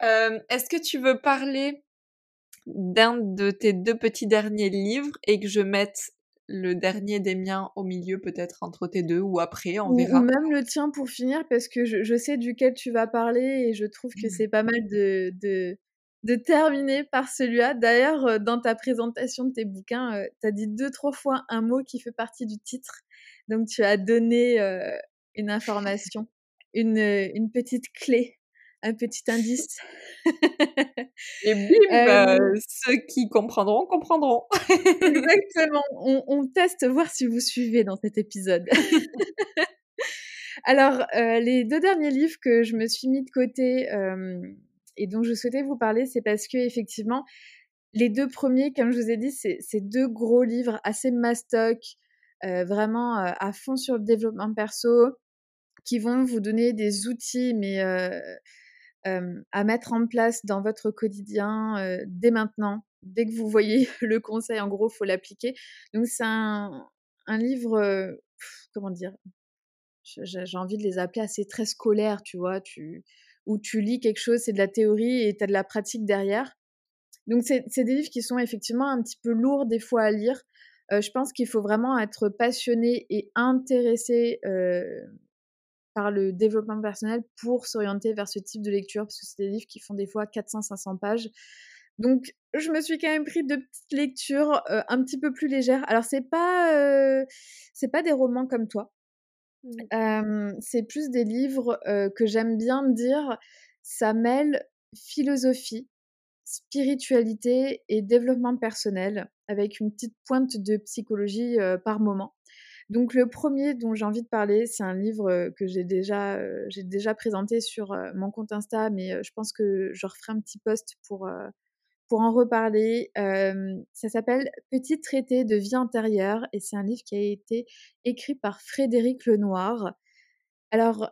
Est-ce que tu veux parler d'un de tes deux petits derniers livres et que je mette le dernier des miens au milieu, peut-être entre tes deux ou après, on verra. Ou même le tien pour finir, parce que je, sais duquel tu vas parler et je trouve que mmh. c'est pas mal de, de, de terminer par celui-là. D'ailleurs, euh, dans ta présentation de tes bouquins, euh, tu as dit deux, trois fois un mot qui fait partie du titre. Donc, tu as donné euh, une information, une, une petite clé un petit indice. Et bim, bah, ceux qui comprendront, comprendront. Exactement. On, teste, voir si vous suivez dans cet épisode. Alors, les deux derniers livres que je me suis mis de côté et dont je souhaitais vous parler, c'est parce que effectivement, les deux premiers, comme je vous ai dit, c'est deux gros livres assez mastoc, vraiment à fond sur le développement perso, qui vont vous donner des outils, mais à mettre en place dans votre quotidien dès maintenant. Dès que vous voyez le conseil, en gros, faut l'appliquer. Donc c'est un, livre, comment dire, j'ai envie de les appeler assez très scolaires, tu vois, où tu lis quelque chose, c'est de la théorie et tu as de la pratique derrière. Donc c'est des livres qui sont effectivement un petit peu lourds des fois à lire. je pense qu'il faut vraiment être passionné et intéressé par le développement personnel pour s'orienter vers ce type de lecture, parce que c'est des livres qui font des fois 400-500 pages. Donc, je me suis quand même pris de petites lectures un petit peu plus légères. Alors, c'est pas, c'est pas des romans comme toi. Mmh. c'est plus des livres que j'aime bien dire, ça mêle philosophie, spiritualité et développement personnel, avec une petite pointe de psychologie par moment. Donc le premier dont j'ai envie de parler, c'est un livre que j'ai déjà, j'ai déjà présenté sur mon compte Insta, mais je pense que je referai un petit post pour, pour en reparler. ça s'appelle Petit traité de vie intérieure et c'est un livre qui a été écrit par Frédéric Lenoir. Alors,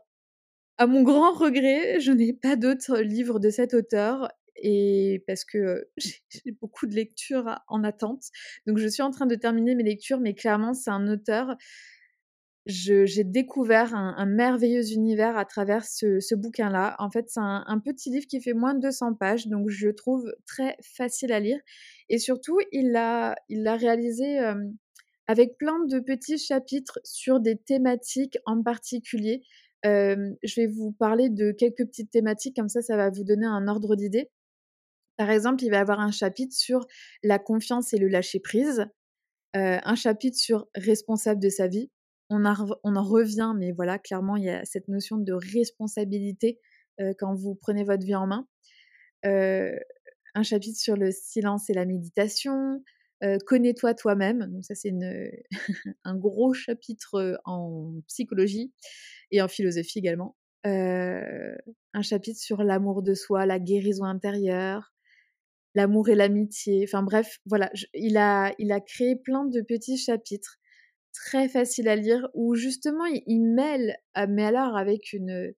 à mon grand regret, je n'ai pas d'autres livres de cet auteur et parce que j'ai beaucoup de lectures en attente. Donc je suis en train de terminer mes lectures, mais clairement c'est un auteur. J'ai découvert un, merveilleux univers à travers ce, bouquin-là. En fait, c'est un, petit livre qui fait moins de 200 pages, donc je trouve très facile à lire. Et surtout, il l'a réalisé avec plein de petits chapitres sur des thématiques en particulier. je vais vous parler de quelques petites thématiques, comme ça, ça va vous donner un ordre d'idée. Par exemple, il va y avoir un chapitre sur la confiance et le lâcher-prise, un chapitre sur responsable de sa vie. On, en revient, mais voilà, clairement, il y a cette notion de responsabilité quand vous prenez votre vie en main. un chapitre sur le silence et la méditation. Connais-toi toi-même. Donc ça, c'est un gros chapitre en psychologie et en philosophie également. un chapitre sur l'amour de soi, la guérison intérieure, l'amour et l'amitié. Enfin bref, voilà, il a créé plein de petits chapitres très faciles à lire où justement il, mêle, ah, mais alors avec une,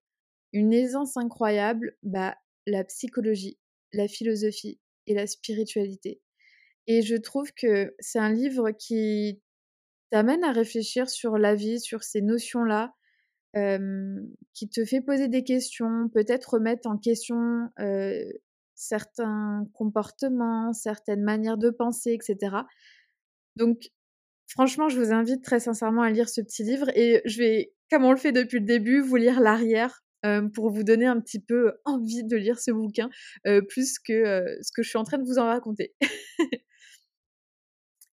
une aisance incroyable, bah, la psychologie, la philosophie et la spiritualité. Et je trouve que c'est un livre qui t'amène à réfléchir sur la vie, sur ces notions-là, qui te fait poser des questions, peut-être remettre en question certains comportements, certaines manières de penser, etc. Donc, franchement, je vous invite très sincèrement à lire ce petit livre et je vais, comme on le fait depuis le début, vous lire l'arrière pour vous donner un petit peu envie de lire ce bouquin, plus que ce que je suis en train de vous en raconter.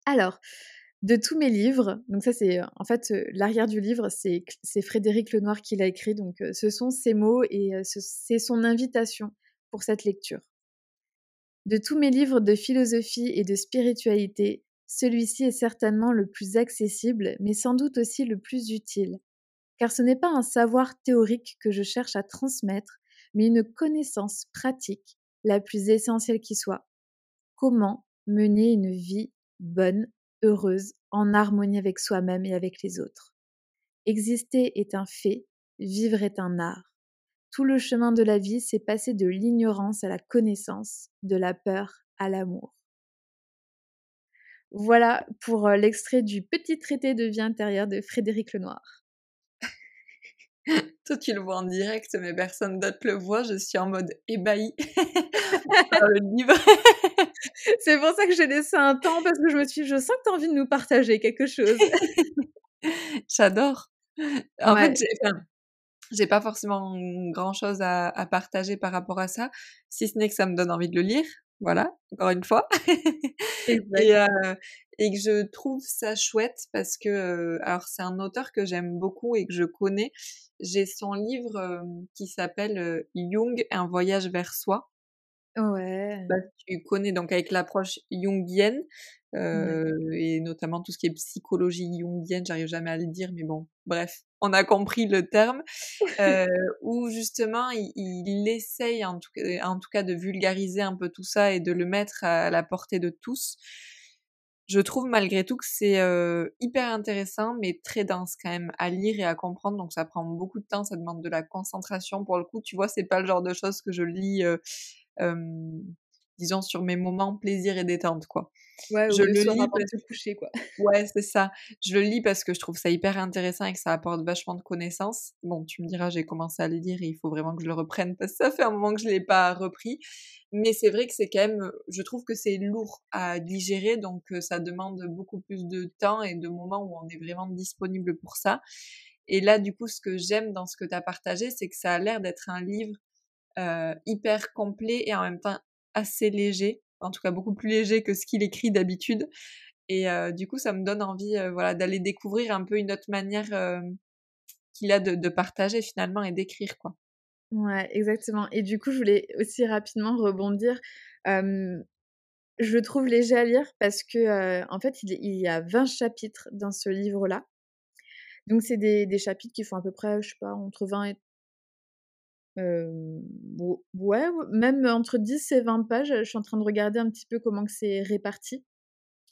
Alors, de tous mes livres, donc ça c'est en fait l'arrière du livre, c'est Frédéric Lenoir qui l'a écrit, donc ce sont ses mots et c'est son invitation pour cette lecture. De tous mes livres de philosophie et de spiritualité, celui-ci est certainement le plus accessible, mais sans doute aussi le plus utile, car ce n'est pas un savoir théorique que je cherche à transmettre, mais une connaissance pratique, la plus essentielle qui soit. Comment mener une vie bonne, heureuse, en harmonie avec soi-même et avec les autres? Exister est un fait, vivre est un art. Tout le chemin de la vie, c'est passer de l'ignorance à la connaissance, de la peur à l'amour. Voilà pour l'extrait du petit traité de vie intérieure de Frédéric Lenoir. Toi, tu le vois en direct, mais personne d'autre le voit. Je suis en mode ébahi le livre. C'est pour ça que j'ai laissé un temps parce que je me suis je sens que tu as envie de nous partager quelque chose. J'adore. En fait, j'ai pas forcément grand chose à, à, partager par rapport à ça, si ce n'est que ça me donne envie de le lire. Voilà, encore une fois. et, euh, et, que je trouve ça chouette parce que, euh, alors c'est un auteur que j'aime beaucoup et que je connais. J'ai son livre qui s'appelle Jung, un voyage vers soi. Ouais. Bah, tu connais donc avec l'approche jungienne euh, et notamment tout ce qui est psychologie jungienne, j'arrive jamais à le dire, mais bon, bref, on a compris le terme, euh, où justement il, il essaye en tout, en tout, cas de vulgariser un peu tout ça et de le mettre à la portée de tous. je trouve malgré tout que c'est euh, hyper intéressant, mais très dense quand même à lire et à comprendre. Donc ça prend beaucoup de temps, ça demande de la concentration. Pour le coup, tu vois, c'est pas le genre de choses que je lis, disons, sur mes moments plaisir et détente, quoi. Ouais, je le, lis pour te coucher, quoi. Ouais, c'est ça. Je le lis parce que je trouve ça hyper intéressant et que ça apporte vachement de connaissances. Bon, tu me diras, j'ai commencé à le lire et il faut vraiment que je le reprenne parce que ça fait un moment que je l'ai pas repris. Mais c'est vrai que c'est quand même, je trouve que c'est lourd à digérer, donc ça demande beaucoup plus de temps et de moments où on est vraiment disponible pour ça. Et là, du coup, ce que j'aime dans ce que tu as partagé, c'est que ça a l'air d'être un livre euh, hyper complet et en même temps assez léger, en tout cas beaucoup plus léger que ce qu'il écrit d'habitude. Et euh, du coup, ça me donne envie, euh, voilà, d'aller découvrir un peu une autre manière qu'il a de, partager finalement et d'écrire, quoi. Ouais, exactement. Et du coup, je voulais aussi rapidement rebondir. je le trouve léger à lire parce que, en fait, il, y a 20 chapitres dans ce livre-là. Donc, c'est des, des, chapitres qui font à peu près, je sais pas, entre 20 et. Ouais, même entre 10 et 20 pages. Je suis en train de regarder un petit peu comment c'est réparti.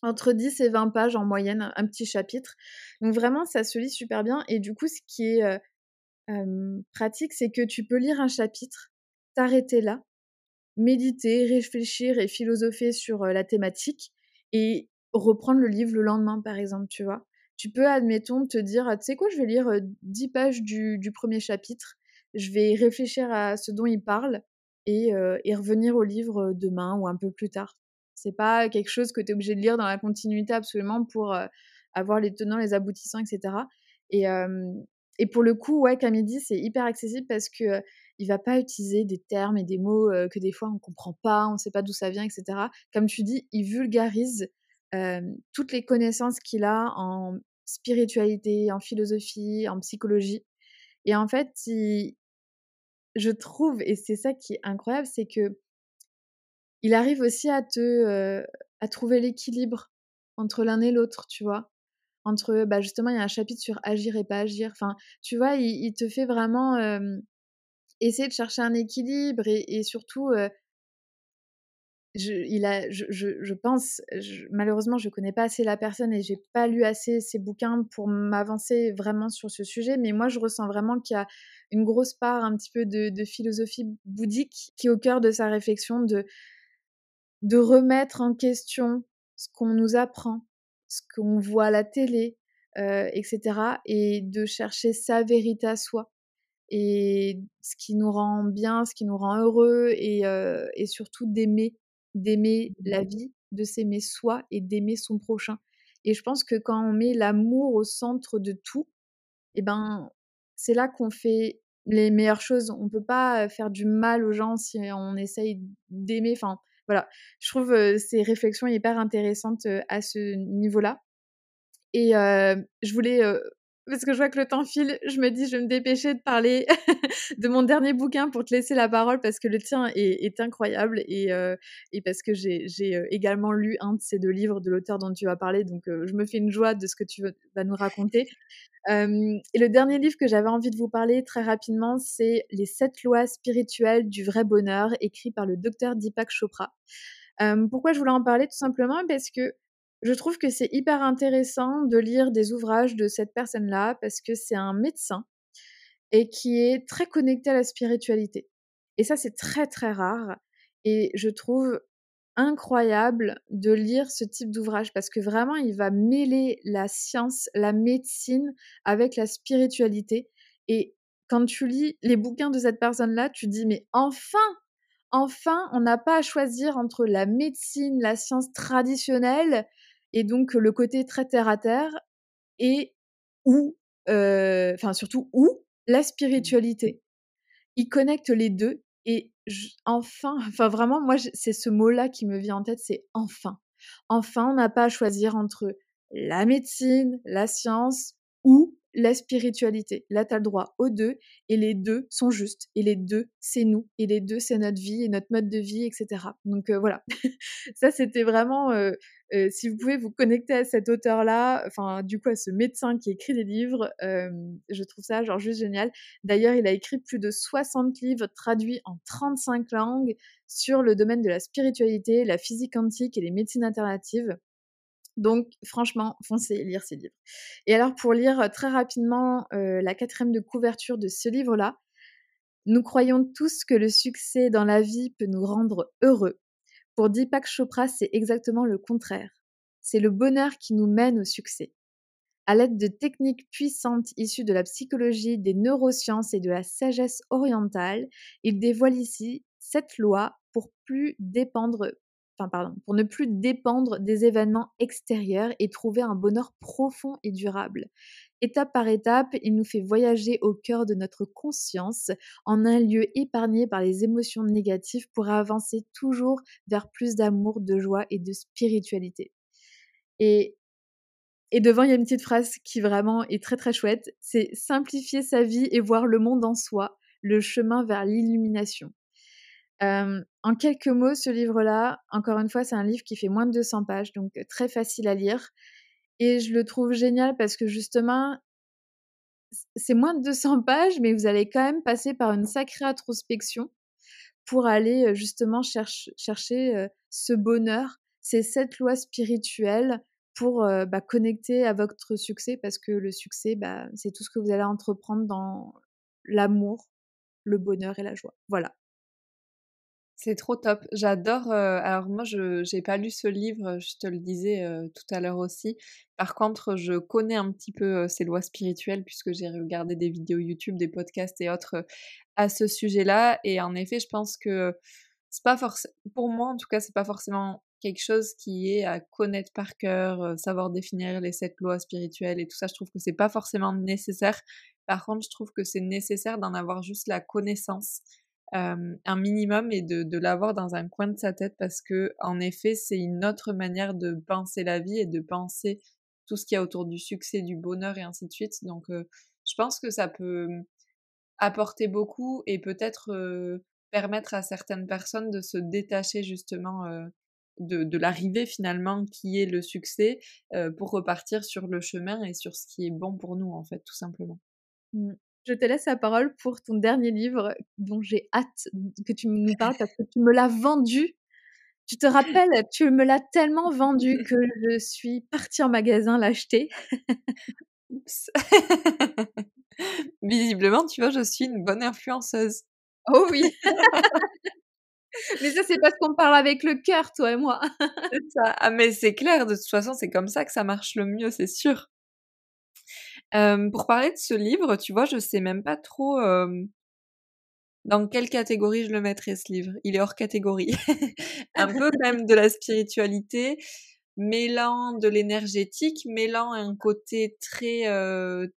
Entre 10 et 20 pages en moyenne, un petit chapitre. Donc, vraiment, ça se lit super bien. Et du coup, ce qui est pratique, c'est que tu peux lire un chapitre, t'arrêter là, méditer, réfléchir et philosopher sur la thématique et reprendre le livre le lendemain, par exemple, tu vois. Tu peux, admettons, te dire, tu sais quoi, je vais lire 10 pages du, premier chapitre, je vais réfléchir à ce dont il parle et, et revenir au livre demain ou un peu plus tard. C'est pas quelque chose que tu es obligé de lire dans la continuité absolument pour avoir les tenants, les aboutissants, etc. Et, pour le coup, ouais, dit, c'est hyper accessible parce que il va pas utiliser des termes et des mots que des fois on comprend pas, on sait pas d'où ça vient, etc. Comme tu dis, il vulgarise toutes les connaissances qu'il a en spiritualité, en philosophie, en psychologie. Et en fait, je trouve, et c'est ça qui est incroyable, c'est que il arrive aussi à te à trouver l'équilibre entre l'un et l'autre, tu vois? Entre, bah, justement, il y a un chapitre sur agir et pas agir. Enfin, tu vois, il, te fait vraiment essayer de chercher un équilibre et, surtout, je, il a, je, je, pense, malheureusement, je connais pas assez la personne et j'ai pas lu assez ses bouquins pour m'avancer vraiment sur ce sujet, mais moi, je ressens vraiment qu'il y a une grosse part un petit peu de, de philosophie bouddhique qui est au cœur de sa réflexion de, de remettre en question ce qu'on nous apprend, ce qu'on voit à la télé, etc. Et de chercher sa vérité à soi. Et ce qui nous rend bien, ce qui nous rend heureux, et, et surtout d'aimer, d'aimer la vie, de s'aimer soi et d'aimer son prochain. Et je pense que quand on met l'amour au centre de tout, eh ben, c'est là qu'on fait les meilleures choses. On peut pas faire du mal aux gens si on essaye d'aimer. Enfin, voilà, je trouve ces réflexions hyper intéressantes à ce niveau-là. Et je voulais, parce que je vois que le temps file, je me dis, je vais me dépêcher de parler de mon dernier bouquin pour te laisser la parole parce que le tien est, incroyable et, et, parce que j'ai également lu un de ces deux livres de l'auteur dont tu vas parler. Donc, je me fais une joie de ce que tu vas nous raconter et le dernier livre que j'avais envie de vous parler très rapidement, c'est Les sept lois spirituelles du vrai bonheur, écrit par le docteur Deepak Chopra. pourquoi je voulais en parler Tout simplement? Parce que je trouve que c'est hyper intéressant de lire des ouvrages de cette personne-là, parce que c'est un médecin et qui est très connecté à la spiritualité. Et ça, c'est très très rare. Et je trouve incroyable de lire ce type d'ouvrage parce que vraiment il va mêler la science, la médecine avec la spiritualité et quand tu lis les bouquins de cette personne-là, tu dis mais enfin, enfin, on n'a pas à choisir entre la médecine, la science traditionnelle et donc le côté très terre à terre et ou euh, enfin surtout où la spiritualité. Il connecte les deux et enfin, enfin vraiment, moi, c'est ce mot-là qui me vient en tête, c'est enfin. Enfin, on n'a pas à choisir entre la médecine, la science ou la spiritualité. Là, tu as le droit aux deux, et les deux sont justes, et les deux, c'est nous, et les deux, c'est notre vie, et notre mode de vie, etc. Donc euh, voilà, ça c'était vraiment, euh, euh, si vous pouvez vous connecter à cet auteur-là, enfin du coup à ce médecin qui écrit des livres, je trouve ça genre juste génial. D'ailleurs, il a écrit plus de 60 livres traduits en 35 langues sur le domaine de la spiritualité, la physique quantique et les médecines alternatives. Donc, franchement, foncez lire ces livres. Et alors, pour lire très rapidement la quatrième de couverture de ce livre-là, nous croyons tous que le succès dans la vie peut nous rendre heureux. Pour Deepak Chopra, c'est exactement le contraire. C'est le bonheur qui nous mène au succès. À l'aide de techniques puissantes issues de la psychologie, des neurosciences et de la sagesse orientale, il dévoile ici cette loi pour plus dépendre enfin pardon, pour ne plus dépendre des événements extérieurs et trouver un bonheur profond et durable. Étape par étape, il nous fait voyager au cœur de notre conscience, en un lieu épargné par les émotions négatives pour avancer toujours vers plus d'amour, de joie et de spiritualité. Et, et devant, il y a une petite phrase qui vraiment est très très chouette, c'est simplifier sa vie et voir le monde en soi, le chemin vers l'illumination en quelques mots, ce livre-là, encore une fois, c'est un livre qui fait moins de 200 pages, donc très facile à lire. Et je le trouve génial parce que justement, c'est moins de 200 pages, mais vous allez quand même passer par une sacrée introspection pour aller justement chercher ce bonheur, c'est cette loi spirituelle pour bah, connecter à votre succès parce que le succès, bah, c'est tout ce que vous allez entreprendre dans l'amour, le bonheur et la joie. Voilà. C'est trop top. J'adore. alors moi, je n'ai pas lu ce livre, je te le disais tout à l'heure aussi. Par contre, je connais un petit peu ces lois spirituelles puisque j'ai regardé des vidéos YouTube, des podcasts et autres à ce sujet-là. Et en effet, je pense que c'est pas forcément, pour moi en tout cas, c'est pas forcément quelque chose qui est à connaître par cœur, savoir définir les sept lois spirituelles et tout ça. Je trouve que c'est pas forcément nécessaire. Par contre, je trouve que c'est nécessaire d'en avoir juste la connaissance un minimum et de, l'avoir dans un coin de sa tête parce que en effet c'est une autre manière de penser la vie et de penser tout ce qu'il y a autour du succès, du bonheur et ainsi de suite. Donc je pense que ça peut apporter beaucoup et peut-être permettre à certaines personnes de se détacher justement de, de l'arrivée finalement qui est le succès pour repartir sur le chemin et sur ce qui est bon pour nous en fait tout simplement. Mmh. Je te laisse la parole pour ton dernier livre dont j'ai hâte que tu nous parles parce que tu me l'as vendu. Tu te rappelles, tu me l'as tellement vendu que je suis partie en magasin l'acheter. Visiblement, tu vois, je suis une bonne influenceuse. Oh oui. mais ça, c'est parce qu'on parle avec le cœur, toi et moi. ça. Ah, mais c'est clair, de toute façon, c'est comme ça que ça marche le mieux, c'est sûr pour parler de ce livre, tu vois, je sais même pas trop dans quelle catégorie je le mettrais ce livre. Il est hors catégorie. un peu même de la spiritualité, mêlant de l'énergétique, mêlant un côté très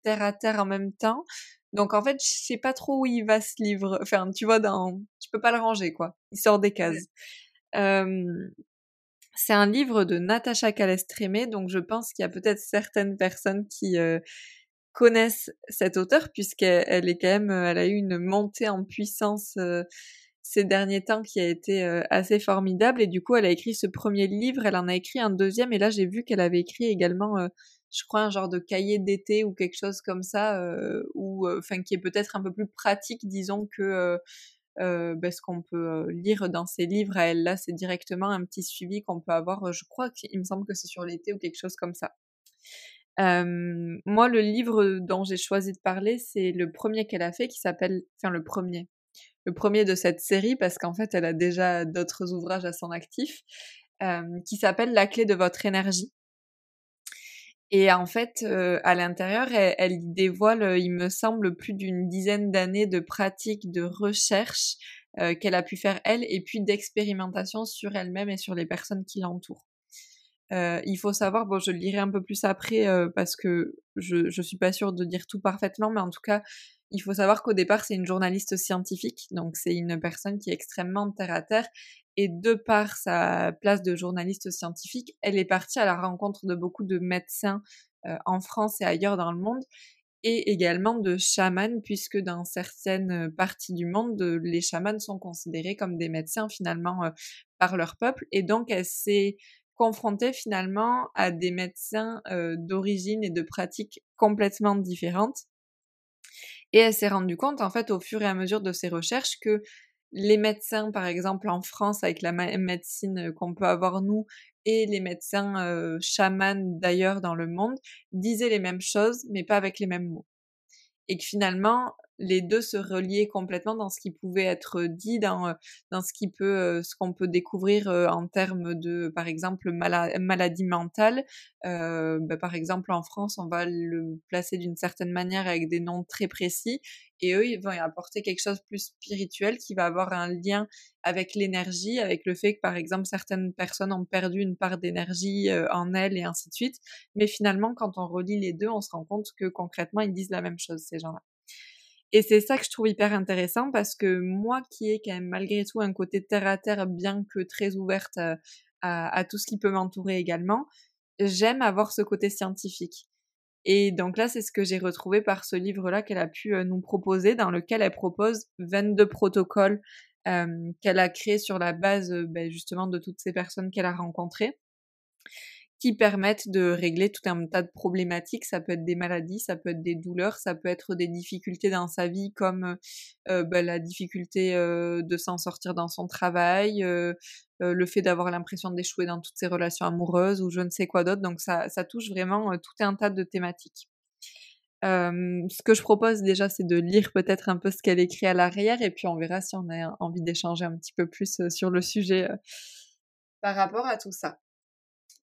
terre à terre en même temps. Donc en fait, je sais pas trop où il va ce livre. Enfin, tu vois, dans, tu peux pas le ranger quoi. Il sort des cases. c'est un livre de Natacha Calestrémé, donc je pense qu'il y a peut-être certaines personnes qui connaissent cet auteur puisqu'elle est quand même, euh, elle a eu une montée en puissance euh, ces derniers temps qui a été euh, assez formidable. Et du coup elle a écrit ce premier livre, elle en a écrit un deuxième et là j'ai vu qu'elle avait écrit également je crois un genre de cahier d'été ou quelque chose comme ça ou enfin qui est peut-être un peu plus pratique disons que ben, ce qu'on peut lire dans ses livres à elle. Là c'est directement un petit suivi qu'on peut avoir je crois qu'il me semble que c'est sur l'été ou quelque chose comme ça moi, le livre dont j'ai choisi de parler, c'est le premier qu'elle a fait qui s'appelle, enfin le premier, le premier de cette série parce qu'en fait, elle a déjà d'autres ouvrages à son actif, qui s'appelle La clé de votre énergie. Et en fait, à l'intérieur, elle, dévoile, il me semble, plus d'une dizaine d'années de pratiques, de recherche qu'elle a pu faire elle, et puis d'expérimentation sur elle-même et sur les personnes qui l'entourent. Euh, il faut savoir, bon, je le lirai un peu plus après euh, parce que je, je suis pas sûre de dire tout parfaitement, mais en tout cas, il faut savoir qu'au départ, c'est une journaliste scientifique, donc c'est une personne qui est extrêmement terre à terre. Et de par sa place de journaliste scientifique, elle est partie à la rencontre de beaucoup de médecins euh, en France et ailleurs dans le monde, et également de chamans, puisque dans certaines parties du monde, les chamans sont considérés comme des médecins finalement par leur peuple. Et donc, elle s'est confrontée finalement à des médecins d'origine et de pratiques complètement différentes. Et elle s'est rendue compte, en fait, au fur et à mesure de ses recherches, que les médecins, par exemple, en France, avec la médecine qu'on peut avoir nous, et les médecins chamans d'ailleurs dans le monde disaient les mêmes choses, mais pas avec les mêmes mots. Et que finalement, les deux se reliaient complètement dans ce qui pouvait être dit, dans, dans ce qui peut, ce qu'on peut découvrir en termes de, par exemple, maladie mentale. Euh, bah, par exemple, en France, on va le placer d'une certaine manière avec des noms très précis, et eux, ils vont apporter quelque chose de plus spirituel qui va avoir un lien avec l'énergie, avec le fait que, par exemple, certaines personnes ont perdu une part d'énergie en elles et ainsi de suite. Mais finalement, quand on relie les deux, on se rend compte que concrètement, ils disent la même chose, ces gens-là. Et c'est ça que je trouve hyper intéressant parce que moi qui ai quand même malgré tout un côté terre à terre bien que très ouverte à, à, tout ce qui peut m'entourer également, j'aime avoir ce côté scientifique. Et donc là, c'est ce que j'ai retrouvé par ce livre-là qu'elle a pu nous proposer, dans lequel elle propose 22 protocoles euh, qu'elle a créés sur la base ben, justement de toutes ces personnes qu'elle a rencontrées qui permettent de régler tout un tas de problématiques. Ça peut être des maladies, ça peut être des douleurs, ça peut être des difficultés dans sa vie comme euh, bah, la difficulté euh, de s'en sortir dans son travail, euh, le fait d'avoir l'impression d'échouer dans toutes ses relations amoureuses ou je ne sais quoi d'autre. Donc ça touche vraiment tout un tas de thématiques. ce que je propose déjà, c'est de lire peut-être un peu ce qu'elle écrit à l'arrière et puis on verra si on a envie d'échanger un petit peu plus sur le sujet par rapport à tout ça.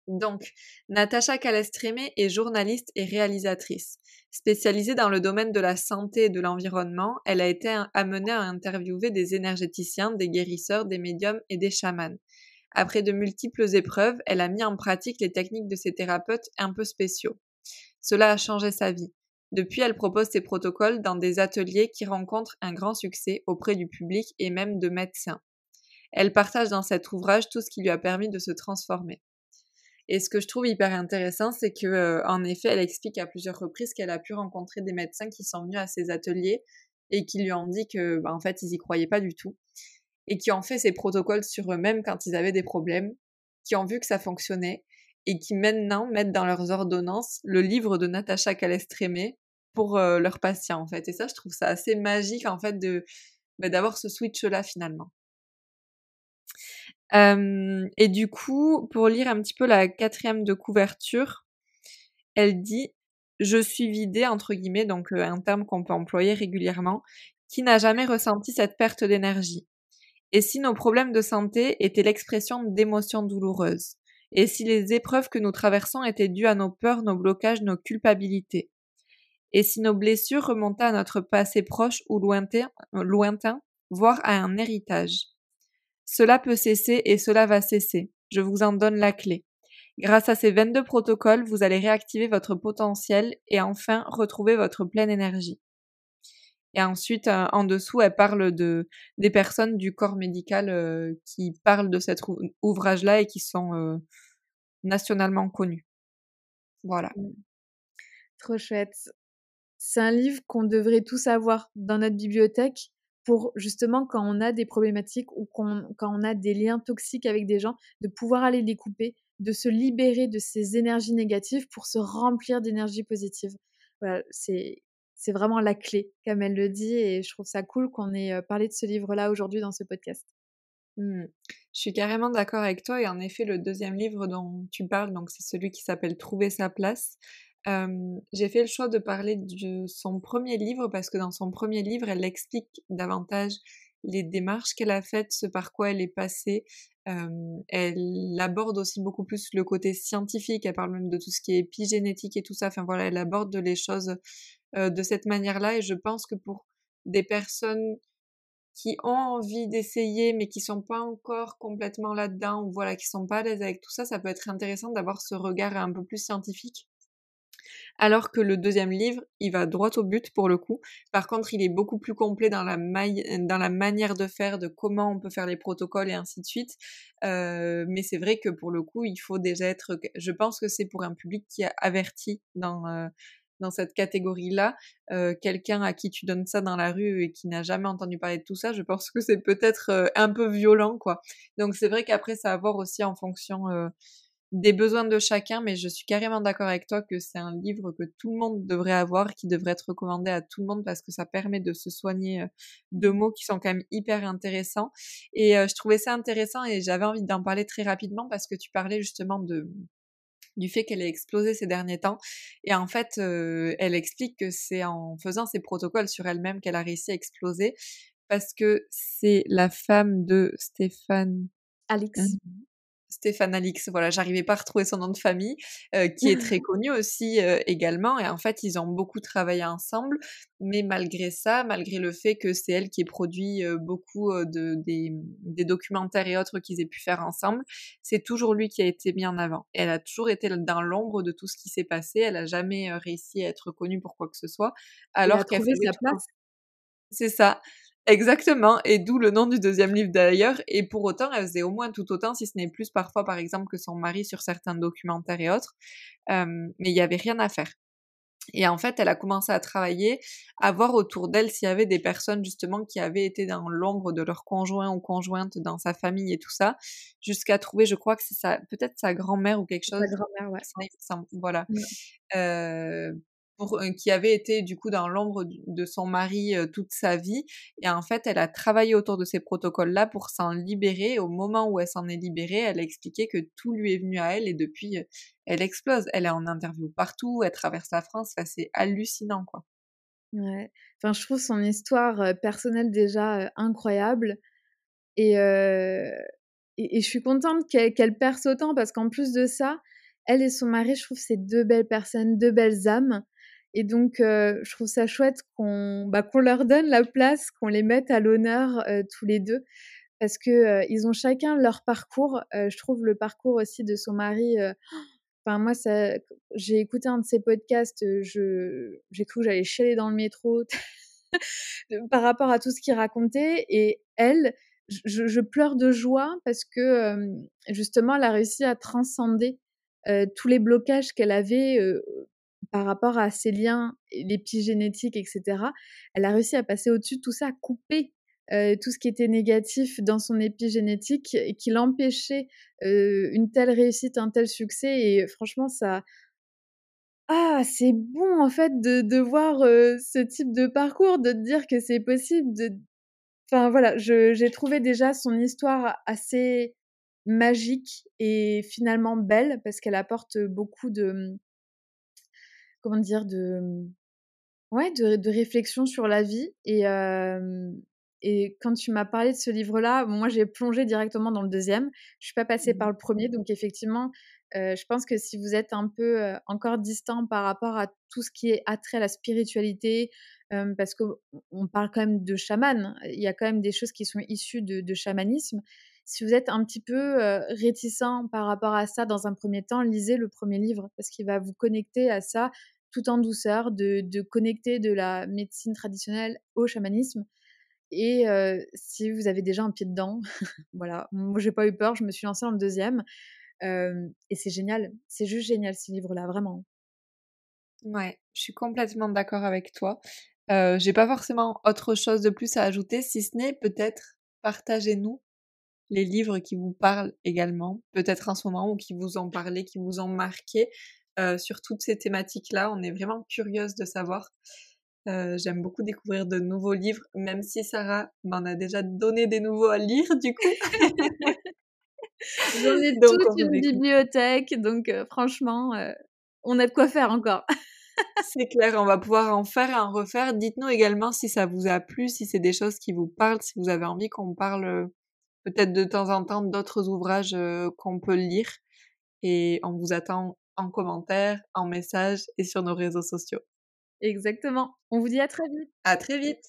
Donc, Natacha Calestrémé est journaliste et réalisatrice. Spécialisée dans le domaine de la santé et de l'environnement, elle a été amenée à interviewer des énergéticiens, des guérisseurs, des médiums et des chamans. Après de multiples épreuves, elle a mis en pratique les techniques de ces thérapeutes un peu spéciaux. Cela a changé sa vie. Depuis, elle propose ses protocoles dans des ateliers qui rencontrent un grand succès auprès du public et même de médecins. Elle partage dans cet ouvrage tout ce qui lui a permis de se transformer. Et ce que je trouve hyper intéressant, c'est que euh, en effet, elle explique à plusieurs reprises qu'elle a pu rencontrer des médecins qui sont venus à ses ateliers et qui lui ont dit que, bah, en fait, ils y croyaient pas du tout et qui ont fait ces protocoles sur eux-mêmes quand ils avaient des problèmes, qui ont vu que ça fonctionnait et qui maintenant mettent dans leurs ordonnances le livre de Natacha Calestrémé pour euh, leurs patients en fait. Et ça, je trouve ça assez magique en fait de bah, d'avoir ce switch là finalement et du coup, pour lire un petit peu la quatrième de couverture, elle dit Je suis vidée, entre guillemets, donc un terme qu'on peut employer régulièrement, qui n'a jamais ressenti cette perte d'énergie. Et si nos problèmes de santé étaient l'expression d'émotions douloureuses? Et si les épreuves que nous traversons étaient dues à nos peurs, nos blocages, nos culpabilités? Et si nos blessures remontaient à notre passé proche ou lointain, lointain voire à un héritage cela peut cesser et cela va cesser. Je vous en donne la clé. Grâce à ces 22 protocoles, vous allez réactiver votre potentiel et enfin retrouver votre pleine énergie. Et ensuite, euh, en dessous, elle parle de des personnes du corps médical euh, qui parlent de cet ouvrage-là et qui sont euh, nationalement connus. Voilà. Mmh. Trop chouette. C'est un livre qu'on devrait tous avoir dans notre bibliothèque pour justement quand on a des problématiques ou quand on a des liens toxiques avec des gens, de pouvoir aller les couper, de se libérer de ces énergies négatives pour se remplir d'énergie positive. Voilà, c'est vraiment la clé, comme elle le dit, et je trouve ça cool qu'on ait parlé de ce livre-là aujourd'hui dans ce podcast. Mmh. Je suis carrément d'accord avec toi, et en effet, le deuxième livre dont tu parles, donc c'est celui qui s'appelle Trouver sa place j'ai fait le choix de parler de son premier livre parce que dans son premier livre, elle explique davantage les démarches qu'elle a faites, ce par quoi elle est passée. elle aborde aussi beaucoup plus le côté scientifique, elle parle même de tout ce qui est épigénétique et tout ça. Enfin voilà, elle aborde les choses de cette manière-là et je pense que pour des personnes qui ont envie d'essayer mais qui sont pas encore complètement là-dedans ou voilà qui sont pas à l'aise avec tout ça, ça peut être intéressant d'avoir ce regard un peu plus scientifique alors que le deuxième livre, il va droit au but pour le coup. Par contre, il est beaucoup plus complet dans la, manière de faire, de comment on peut faire les protocoles et ainsi de suite. Euh, mais c'est vrai que pour le coup, il faut déjà être... Je pense que c'est pour un public qui est averti dans... Euh, dans cette catégorie-là, euh, quelqu'un à qui tu donnes ça dans la rue et qui n'a jamais entendu parler de tout ça, je pense que c'est peut-être un peu violent, quoi. Donc c'est vrai qu'après, ça va voir aussi en fonction des besoins de chacun, mais je suis carrément d'accord avec toi que c'est un livre que tout le monde devrait avoir, qui devrait être recommandé à tout le monde parce que ça permet de se soigner de mots qui sont quand même hyper intéressants. Et je trouvais ça intéressant et j'avais envie d'en parler très rapidement parce que tu parlais justement de du fait qu'elle ait explosé ces derniers temps. Et en fait, elle explique que c'est en faisant ces protocoles sur elle-même qu'elle a réussi à exploser parce que c'est la femme de Stéphane. Alix. Stéphane Alix, voilà, j'arrivais pas à retrouver son nom de famille, euh, qui est très connu aussi euh, également. Et en fait, ils ont beaucoup travaillé ensemble, mais malgré ça, malgré le fait que c'est elle qui ait produit euh, beaucoup de, des, documentaires et autres qu'ils aient pu faire ensemble, c'est toujours lui qui a été mis en avant. elle a toujours été dans l'ombre de tout ce qui s'est passé. Elle a jamais réussi à être connue pour quoi que ce soit, alors qu'elle fait sa place? C'est ça. Exactement, et d'où le nom du deuxième livre d'ailleurs. Et pour autant, elle faisait au moins tout autant, si ce n'est plus parfois, par exemple, que son mari sur certains documentaires et autres. mais il n'y avait rien à faire. Et en fait, elle a commencé à travailler, à voir autour d'elle s'il y avait des personnes justement qui avaient été dans l'ombre de leur conjoint ou conjointe dans sa famille et tout ça, jusqu'à trouver, je crois que c'est sa, peut-être sa grand-mère ou quelque chose. Sa grand-mère, ouais. Voilà. Euh, qui avait été du coup dans l'ombre de son mari toute sa vie. Et en fait, elle a travaillé autour de ces protocoles-là pour s'en libérer. Au moment où elle s'en est libérée, elle a expliqué que tout lui est venu à elle et depuis, elle explose. Elle est en interview partout, elle traverse la France. c'est hallucinant, quoi. Ouais. Enfin, je trouve son histoire personnelle déjà incroyable. Et, et, je suis contente qu'elle perce autant parce qu'en plus de ça, elle et son mari, je trouve, c'est deux belles personnes, deux belles âmes. Et donc, je trouve ça chouette qu'on bah, qu'on leur donne la place, qu'on les mette à l'honneur tous les deux, parce que ils ont chacun leur parcours. je trouve le parcours aussi de son mari. Enfin, moi, j'ai écouté un de ses podcasts. Je, j'ai cru que j'allais chialer dans le métro par rapport à tout ce qu'il racontait. Et elle, je, je, pleure de joie parce que justement, elle a réussi à transcender tous les blocages qu'elle avait par rapport à ses liens, l'épigénétique, etc., elle a réussi à passer au-dessus de tout ça, à couper tout ce qui était négatif dans son épigénétique et qui l'empêchait une telle réussite, un tel succès. Et franchement, ça... Ah, c'est bon en fait de, voir ce type de parcours, de te dire que c'est possible. De... Enfin voilà, j'ai trouvé déjà son histoire assez magique et finalement belle parce qu'elle apporte beaucoup de comment dire, de, mmh, ouais, de, de réflexion sur la vie. Et, et quand tu m'as parlé de ce livre-là, moi j'ai plongé directement dans le deuxième. Je suis pas passée par mmh. le premier, donc effectivement, je pense que si vous êtes un peu encore distant par rapport à tout ce qui est attrait à la spiritualité, parce qu'on parle quand même de chaman, il y a quand même des choses qui sont issues de, de chamanisme. Si vous êtes un petit peu réticent par rapport à ça dans un premier temps, lisez le premier livre parce qu'il va vous connecter à ça tout en douceur, de, connecter de la médecine traditionnelle au chamanisme. Et si vous avez déjà un pied dedans, voilà, moi j'ai pas eu peur, je me suis lancée dans le deuxième. et c'est génial, c'est juste génial ce livre-là, vraiment. Ouais, je suis complètement d'accord avec toi. Euh, j'ai pas forcément autre chose de plus à ajouter, si ce n'est peut-être partagez-nous les livres qui vous parlent également, peut-être en ce moment, ou qui vous ont parlé, qui vous ont marqué. Euh, sur toutes ces thématiques-là. On est vraiment curieuse de savoir. Euh, j'aime beaucoup découvrir de nouveaux livres, même si Sarah m'en a déjà donné des nouveaux à lire, du coup. J'en ai toute une bibliothèque, donc euh, franchement, on a de quoi faire encore. c'est clair, on va pouvoir en faire et en refaire. Dites-nous également si ça vous a plu, si c'est des choses qui vous parlent, si vous avez envie qu'on parle peut-être de temps en temps d'autres ouvrages qu'on peut lire. Et on vous attend en commentaire, en message et sur nos réseaux sociaux. Exactement. On vous dit à très vite. À très vite.